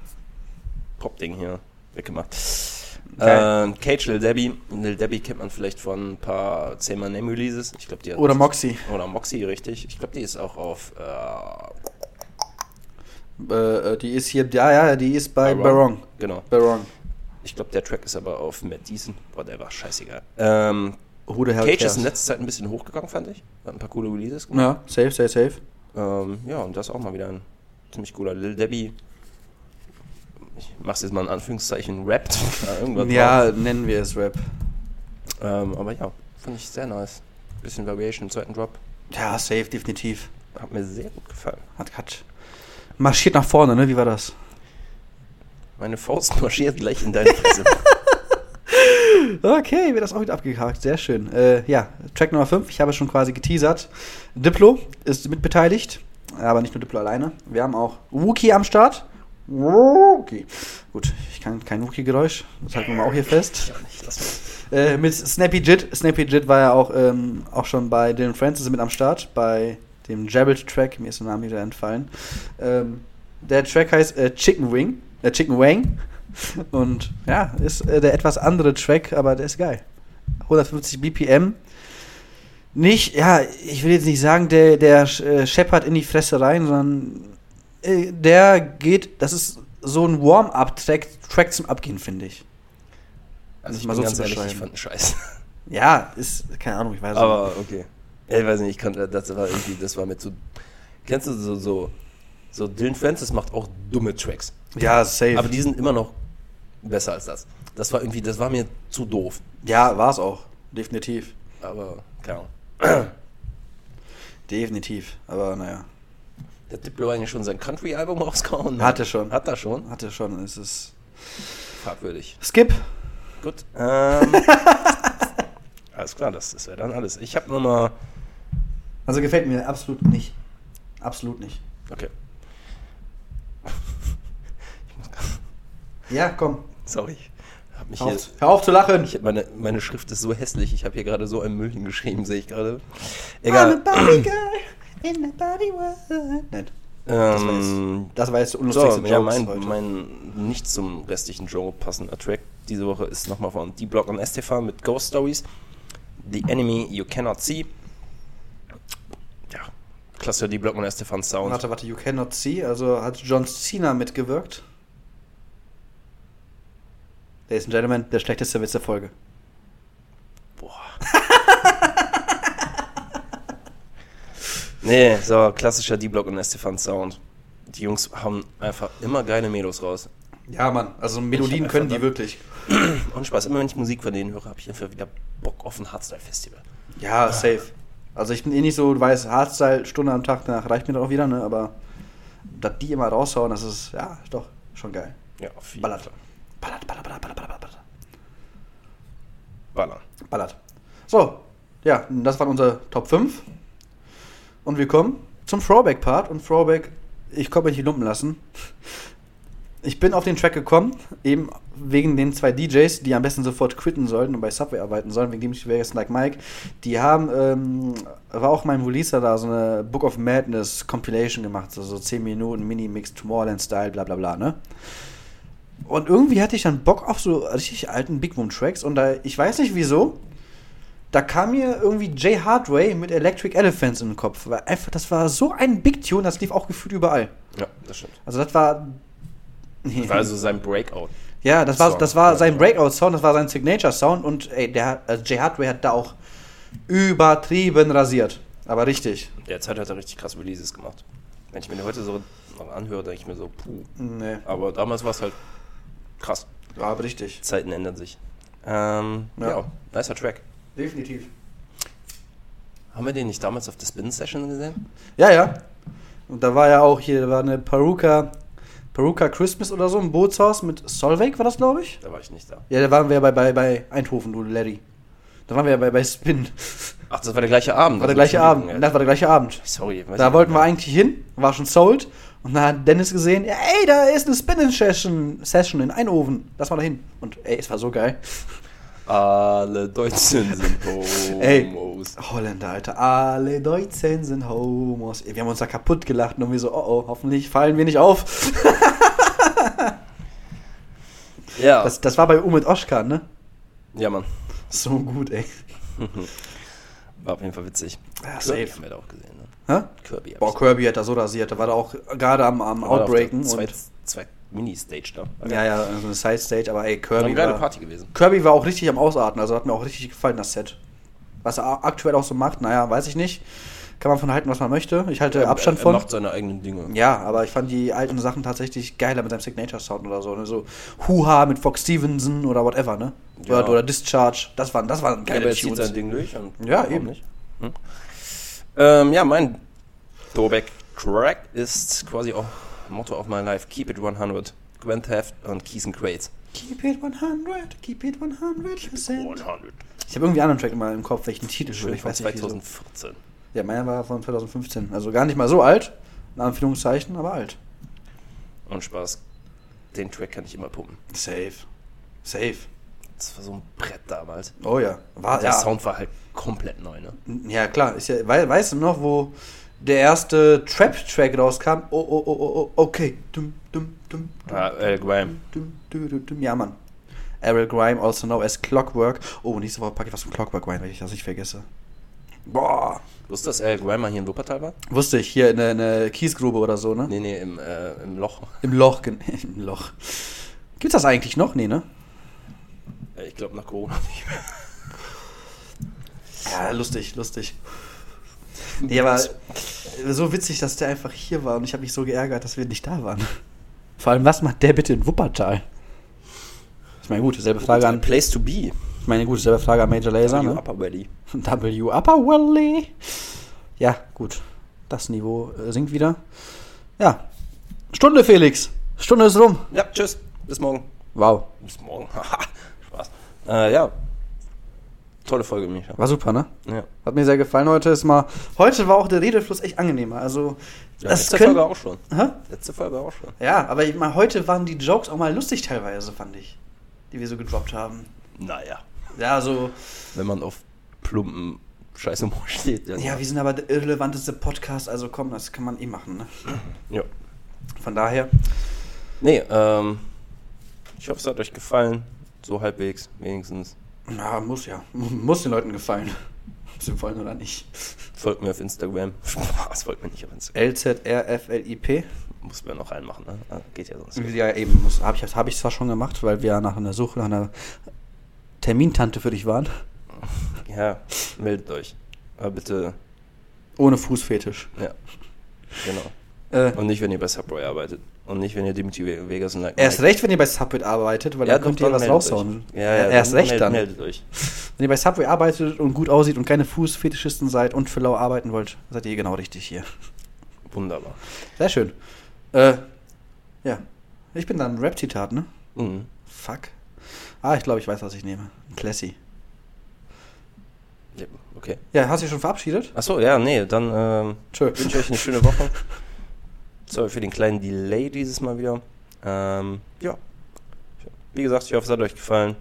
Pop-Ding hier weggemacht. Geil. Ähm, Cage, Lil Debbie. Lil Debbie kennt man vielleicht von ein paar 10 Mal Name Releases. Ich glaube, die Oder Moxie. Oder Moxie, richtig. Ich glaube, die ist auch auf äh, Äh, äh, die ist hier, ja, ja, die ist bei Barong. Genau. Barong. Ich glaube, der Track ist aber auf Matt Deason. Boah, der war scheißegal. Ähm, Who the hell Cage cares? ist in letzter Zeit ein bisschen hochgegangen, fand ich. Hat ein paar coole Releases gemacht. Ja, safe, safe, safe. Ähm, ja, und das auch mal wieder ein ziemlich cooler Lil Debbie. Ich mach's jetzt mal in Anführungszeichen rappt. Ja, Ja, nennen wir es Rap. Ähm, aber ja, fand ich sehr nice. Bisschen Variation im zweiten Drop. Ja, safe, definitiv. Hat mir sehr gut gefallen. Hat, hat. Marschiert nach vorne, ne? Wie war das? Meine Faust marschiert gleich in deine Fresse. Okay, wird das auch wieder abgehakt. Sehr schön. Äh, ja, Track Nummer 5, ich habe es schon quasi geteasert. Diplo ist mitbeteiligt, aber nicht nur Diplo alleine. Wir haben auch Wookie am Start. Okay. Gut, ich kann kein Wookie-Geräusch. Das halten wir mal auch hier fest. Ja, nicht, lass mal. Äh, mit Snappy Jit. Snappy Jit war ja auch, ähm, auch schon bei Dylan Francis mit am Start, bei dem Jabbed-Track. Mir ist der Name wieder entfallen. Ähm, der Track heißt äh, Chicken Wing. Äh, Chicken Wang. Und ja, ist äh, der etwas andere Track, aber der ist geil. 150 BPM. Nicht, ja, ich will jetzt nicht sagen, der, der äh, scheppert in die Fresse rein, sondern äh, der geht, das ist so ein Warm-up-Track Track zum Abgehen, finde ich. Also ich mal bin so ganz ehrlich, ich fand einen Scheiß. Ja, ist, keine Ahnung, ich weiß nicht. Aber okay. Ich weiß nicht, ich konnte, das war irgendwie, das war mir zu. Kennst du so, so, so Dylan Francis macht auch dumme Tracks. Ja, safe. Aber die sind immer noch besser als das. Das war irgendwie, das war mir zu doof. ja, war es auch. Definitiv. Aber, keine Ahnung. Definitiv. Aber naja. Der Diplo eigentlich schon sein Country-Album rausgehauen? Hat er schon. Hat er schon? Hatte schon. Es ist. Fragwürdig. Skip. Gut. Ähm, alles klar, das, das wäre dann alles. Ich habe nochmal. Also gefällt mir absolut nicht. Absolut nicht. Okay. Ja, komm. Sorry. Hab mich Hör hier, auf, hör auf zu lachen. ich, meine, meine Schrift ist so hässlich. Ich habe hier gerade so einen Müll hingeschrieben, sehe ich gerade. I'm a Egal. Barbie girl in a Barbie world. Nett. Das war Ähm, jetzt, das war jetzt der so, unlustigste ja, mein, heute. mein nicht zum restlichen Genre passender Track diese Woche ist nochmal von D-Block und Estefan mit Ghost Stories. The Enemy You Cannot See. Ja, klasse D-Block und Estefan Sound. Warte, warte, you cannot see. Also hat John Cena mitgewirkt. Ladies and Gentlemen, der schlechteste Witz der Folge. Boah. nee, so klassischer D-Block und Estefan Sound. Die Jungs haben einfach immer geile Melos raus. Ja, Mann. Also Melodien können die wirklich. Und Spaß, immer wenn ich Musik von denen höre, habe ich einfach wieder Bock auf ein Hardstyle-Festival. Ja, safe. Also ich bin eh nicht so, du weißt, Hardstyle, Stunde am Tag, danach reicht mir dann auch wieder, ne? Aber dass die immer raushauen, das ist, ja, doch, schon geil. Ja, auf jeden Ballert. Fall. Ballert, ballert, ballert, ballert, ballert, ballert. Ballern. Ballert. So, ja, das waren unsere Top 5. Und wir kommen zum Throwback-Part. Und Throwback, ich konnte mich nicht lumpen lassen. Ich bin auf den Track gekommen, eben wegen den zwei DJs, die am besten sofort quitten sollten und bei Subway arbeiten sollen, wegen dem ich Vegas Like Mike. Die haben, ähm, war auch mein Releaser da, so eine Book of Madness Compilation gemacht, so, so 10 Minuten Mini-Mix, Tomorrowland-Style, bla bla bla, ne? Und irgendwie hatte ich dann Bock auf so richtig alten Big Boom Tracks und da, ich weiß nicht wieso, da kam mir irgendwie Jay Hardway mit Electric Elephants in den Kopf. Weil einfach, das war so ein Big Tune, das lief auch gefühlt überall. Ja, das stimmt. Also das war. Das war also sein Breakout. ja, das war, Song. das war sein. Breakout-Sound, das war sein Signature-Sound und ey, der, also Jay Hardway hat da auch übertrieben rasiert. Aber richtig. Derzeit hat er richtig krass Releases gemacht. Wenn ich mir den heute so noch anhöre, denke ich mir so, puh. Nee, Aber damals war es halt krass. war aber richtig. Zeiten ändern sich. Ähm, Ja. ja. nicer Track. Definitiv. Haben wir den nicht damals auf der Spin-Session gesehen? Ja, ja. Und da war ja auch hier, da war eine Paruka, Paruka Christmas oder so, ein Bootshaus mit Solveig, war das, glaube ich? Da war ich nicht da. Ja, da waren wir bei, bei, bei Eindhoven, du Larry. Da waren wir ja bei, bei Spin. Ach, das war der gleiche Abend. War der Also, gleiche Abend. Entschuldigung, Das war der gleiche Abend. Sorry. Da wollten wir eigentlich hin, war schon sold. Und dann hat Dennis gesehen, ja, ey, da ist eine Spin-Session Session in Eindhoven. Lass mal da hin. Und ey, es war so geil. Alle Deutschen sind Ey. Homos. Holländer, Alter. Alle Deutschen sind Homos. Ey, wir haben uns da kaputt gelacht und wir so, oh oh, hoffentlich fallen wir nicht auf. Ja. Das, das war bei Umit Oschkan, ne? ja, Mann. So gut, ey. War auf jeden Fall witzig. Ja, Kirby safe. haben wir da auch gesehen, ne? Hä? Kirby. Boah, Kirby hat da so rasiert. Da war da auch gerade am, am Outbreaken. Zwei, Und, zwei Mini-Stage da. War ja, ja, so eine Side-Stage. Aber ey, War Kirby eine geile war, Party gewesen. Kirby war auch richtig am Ausarten. Also hat mir auch richtig gefallen, das Set. Was er aktuell auch so macht, naja, weiß ich nicht. Kann man von halten, was man möchte. Ich halte Er- Abstand er, von. Er macht seine eigenen Dinge. Ja, aber ich fand die alten Sachen tatsächlich geiler mit seinem Signature-Sound oder so. Ne? So Huha mit Fox Stevenson oder whatever, ne? Ja. Oder, oder Discharge. Das waren, das waren Ja, geile aber er zieht Tunes. sein Ding durch. Ja, eben. Nicht? Hm? Ähm, ja, mein Throwback-Track ist quasi auch Motto of my life. Keep it 100. Gwen Theft und Keys and Crates. Keep it 100, keep it 100%. 100. Ich habe irgendwie einen anderen Track immer im Kopf, welchen Titel schon. Schön Ich von weiß nicht, wieso. 2014. Ja, meiner war von 2015. Also gar nicht mal so alt, in Anführungszeichen, aber alt. Und Spaß. Den Track kann ich immer pumpen. Safe. Safe. Das war so ein Brett damals. Oh ja. War, Der ja. Sound war halt komplett neu, ne? Ja, klar. Ist ja, wei- weißt du noch, wo der erste Trap-Track rauskam? Oh, oh, oh, oh, oh, okay. Dum, dum, dum, Ja, Al Grime. Ja, Mann. Errol Grime, also known as Clockwork. Oh, nächste Woche packe ich was von Clockwork rein, wenn ich das nicht vergesse. Boah. Wusstest du, dass Al Grime mal hier in Wuppertal war? Wusste ich, hier in der, in der Kiesgrube oder so, ne? Nee, nee, im, äh, im Loch. Im Loch. Im Loch. Gibt's das eigentlich noch? Nee, ne? Äh, Ich glaube nach Corona nicht mehr. Ja, lustig, lustig. Nee, aber so witzig, dass der einfach hier war und ich habe mich so geärgert, dass wir nicht da waren. Vor allem, was macht der bitte in Wuppertal? Ich meine, gut, selbe Frage an. Place to be. Ich meine, gut, selbe Frage an Major Laser, W ne? Upper Valley. W Upper Valley. Ja, gut. Das Niveau äh, sinkt wieder. Ja. Stunde, Felix. Stunde ist rum. Ja, tschüss. Bis morgen. Wow. Bis morgen. Spaß. Äh, ja. Tolle Folge, Micha. War super, ne? Ja. Hat mir sehr gefallen. Heute ist mal. Heute war auch der Redefluss echt angenehmer. Also. ja das letzte können- Folge auch schon. Hä? Letzte Folge auch schon. Ja, aber ich meine, heute waren die Jokes auch mal lustig teilweise, fand ich. Die wir so gedroppt haben. Naja. Ja, so. Wenn man auf plumpen Scheißhumor steht. Dann Ja, wir sind aber der irrelevanteste Podcast, also komm, das kann man eh machen, ne? ja. Von daher. Nee, ähm. Ich hoffe, es hat euch gefallen. So halbwegs, wenigstens. Na, muss ja. Muss den Leuten gefallen. Ob sie wollen oder nicht. Folgt mir auf Instagram. Spaß, folgt mir nicht auf Instagram. LZRFLIP. Muss man noch reinmachen, ne? Ah, Geht ja sonst nicht. Ja, eben. Habe ich, hab ich zwar schon gemacht, weil wir nach einer Suche nach einer Termintante für dich waren. Ja, meldet euch. Aber bitte, Ohne Fußfetisch. ja. Genau. Äh, Und nicht, wenn ihr bei Subway arbeitet. Und nicht, wenn ihr Dimitri Ve- Vegas und Like erst recht, wenn ihr bei Subway arbeitet, weil Ja, dann könnt ihr dann was raushauen. Ja, ja, erst recht meldet, dann. Meldet euch. Wenn ihr bei Subway arbeitet und gut aussieht und keine Fußfetischisten seid und für lau arbeiten wollt, seid ihr genau richtig hier. Wunderbar. Sehr schön. Äh, ja. Ich bin dann ein Rap-Zitat, ne? Mhm. Fuck. Ah, ich glaube, ich weiß, was ich nehme. Ein Classy. Ja, okay. Ja, hast du dich schon verabschiedet? Achso, ja, nee, dann ähm, wünsche ich euch eine schöne Woche. Sorry für den kleinen Delay dieses Mal wieder. Ähm, ja. Wie gesagt, ich hoffe, es hat euch gefallen.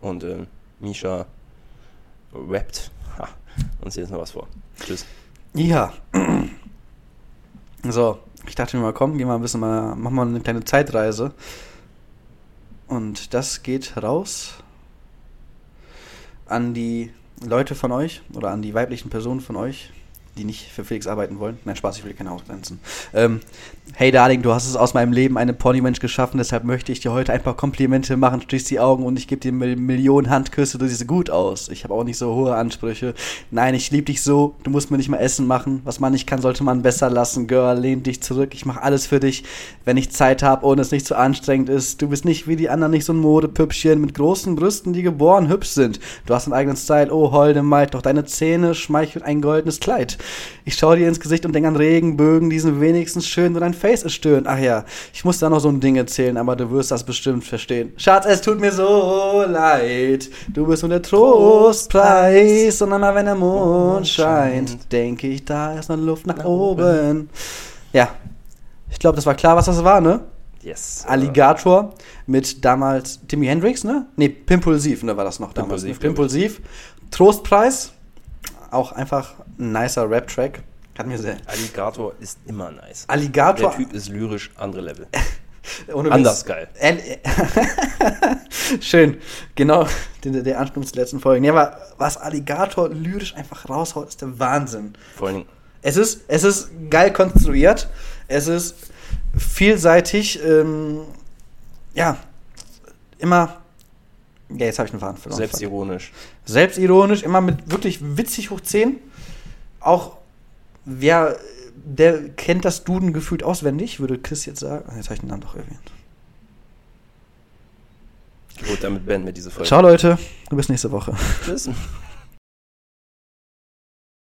Und ähm, Misha rappt. Ha. Und jetzt noch was vor. Tschüss. Ja. So, ich dachte mir mal, komm, geh mal ein bisschen mal, mach mal eine kleine Zeitreise. Und das geht raus an die Leute von euch oder an die weiblichen Personen von euch, die nicht für Felix arbeiten wollen. Nein, Spaß, ich will keine ausgrenzen. Ähm, hey Darling, du hast es aus meinem Leben eine Ponymensch geschaffen, deshalb möchte ich dir heute ein paar Komplimente machen, schließ die Augen und ich gebe dir Mil- Millionen Handküsse, du siehst gut aus. Ich habe auch nicht so hohe Ansprüche. Nein, ich liebe dich so, du musst mir nicht mal Essen machen. Was man nicht kann, sollte man besser lassen. Girl, lehn dich zurück, ich mache alles für dich, wenn ich Zeit habe und es nicht zu anstrengend ist. Du bist nicht wie die anderen, nicht so ein Modepüppchen mit großen Brüsten, die geboren hübsch sind. Du hast einen eigenen Style, oh holde Maid, doch deine Zähne schmeicheln ein goldenes Kleid. Ich schaue dir ins Gesicht und denke an Regenbögen, die sind wenigstens schön, nur dein Face ist stöhn. Ach ja, ich muss da noch so ein Ding erzählen, aber du wirst das bestimmt verstehen. Schatz, es tut mir so leid. Du bist nur der Trostpreis. Und immer wenn der Mond scheint, denke ich, da ist noch Luft nach oben. Ja, ich glaube, das war klar, was das war, ne? Yes. Alligator mit damals Timmy Hendrix, ne? Ne, Pimpulsiv, ne, war das noch damals. Pimpulsiv, Pimpulsiv. Trostpreis, auch einfach ein nicer Rap-Track. Hat mir sehr. Alligator ist immer nice. Alligator. Der Typ ist lyrisch andere Level. ohne Anders geil. Schön. Genau, der, der Anschluss zur letzten Folge. Ja, aber was Alligator lyrisch einfach raushaut, ist der Wahnsinn. Vor allen Dingen, Es ist, es ist geil konstruiert. Es ist vielseitig. Ähm, ja, immer. Ja, jetzt habe ich einen Faden verloren. selbstironisch. Selbstironisch, immer mit wirklich witzig hoch 10. Auch wer, der kennt das Duden gefühlt auswendig, würde Chris jetzt sagen. Ah, Jetzt habe ich den Namen doch erwähnt. Gut, damit beenden wir diese Folge. Ciao Leute, bis nächste Woche. Tschüss.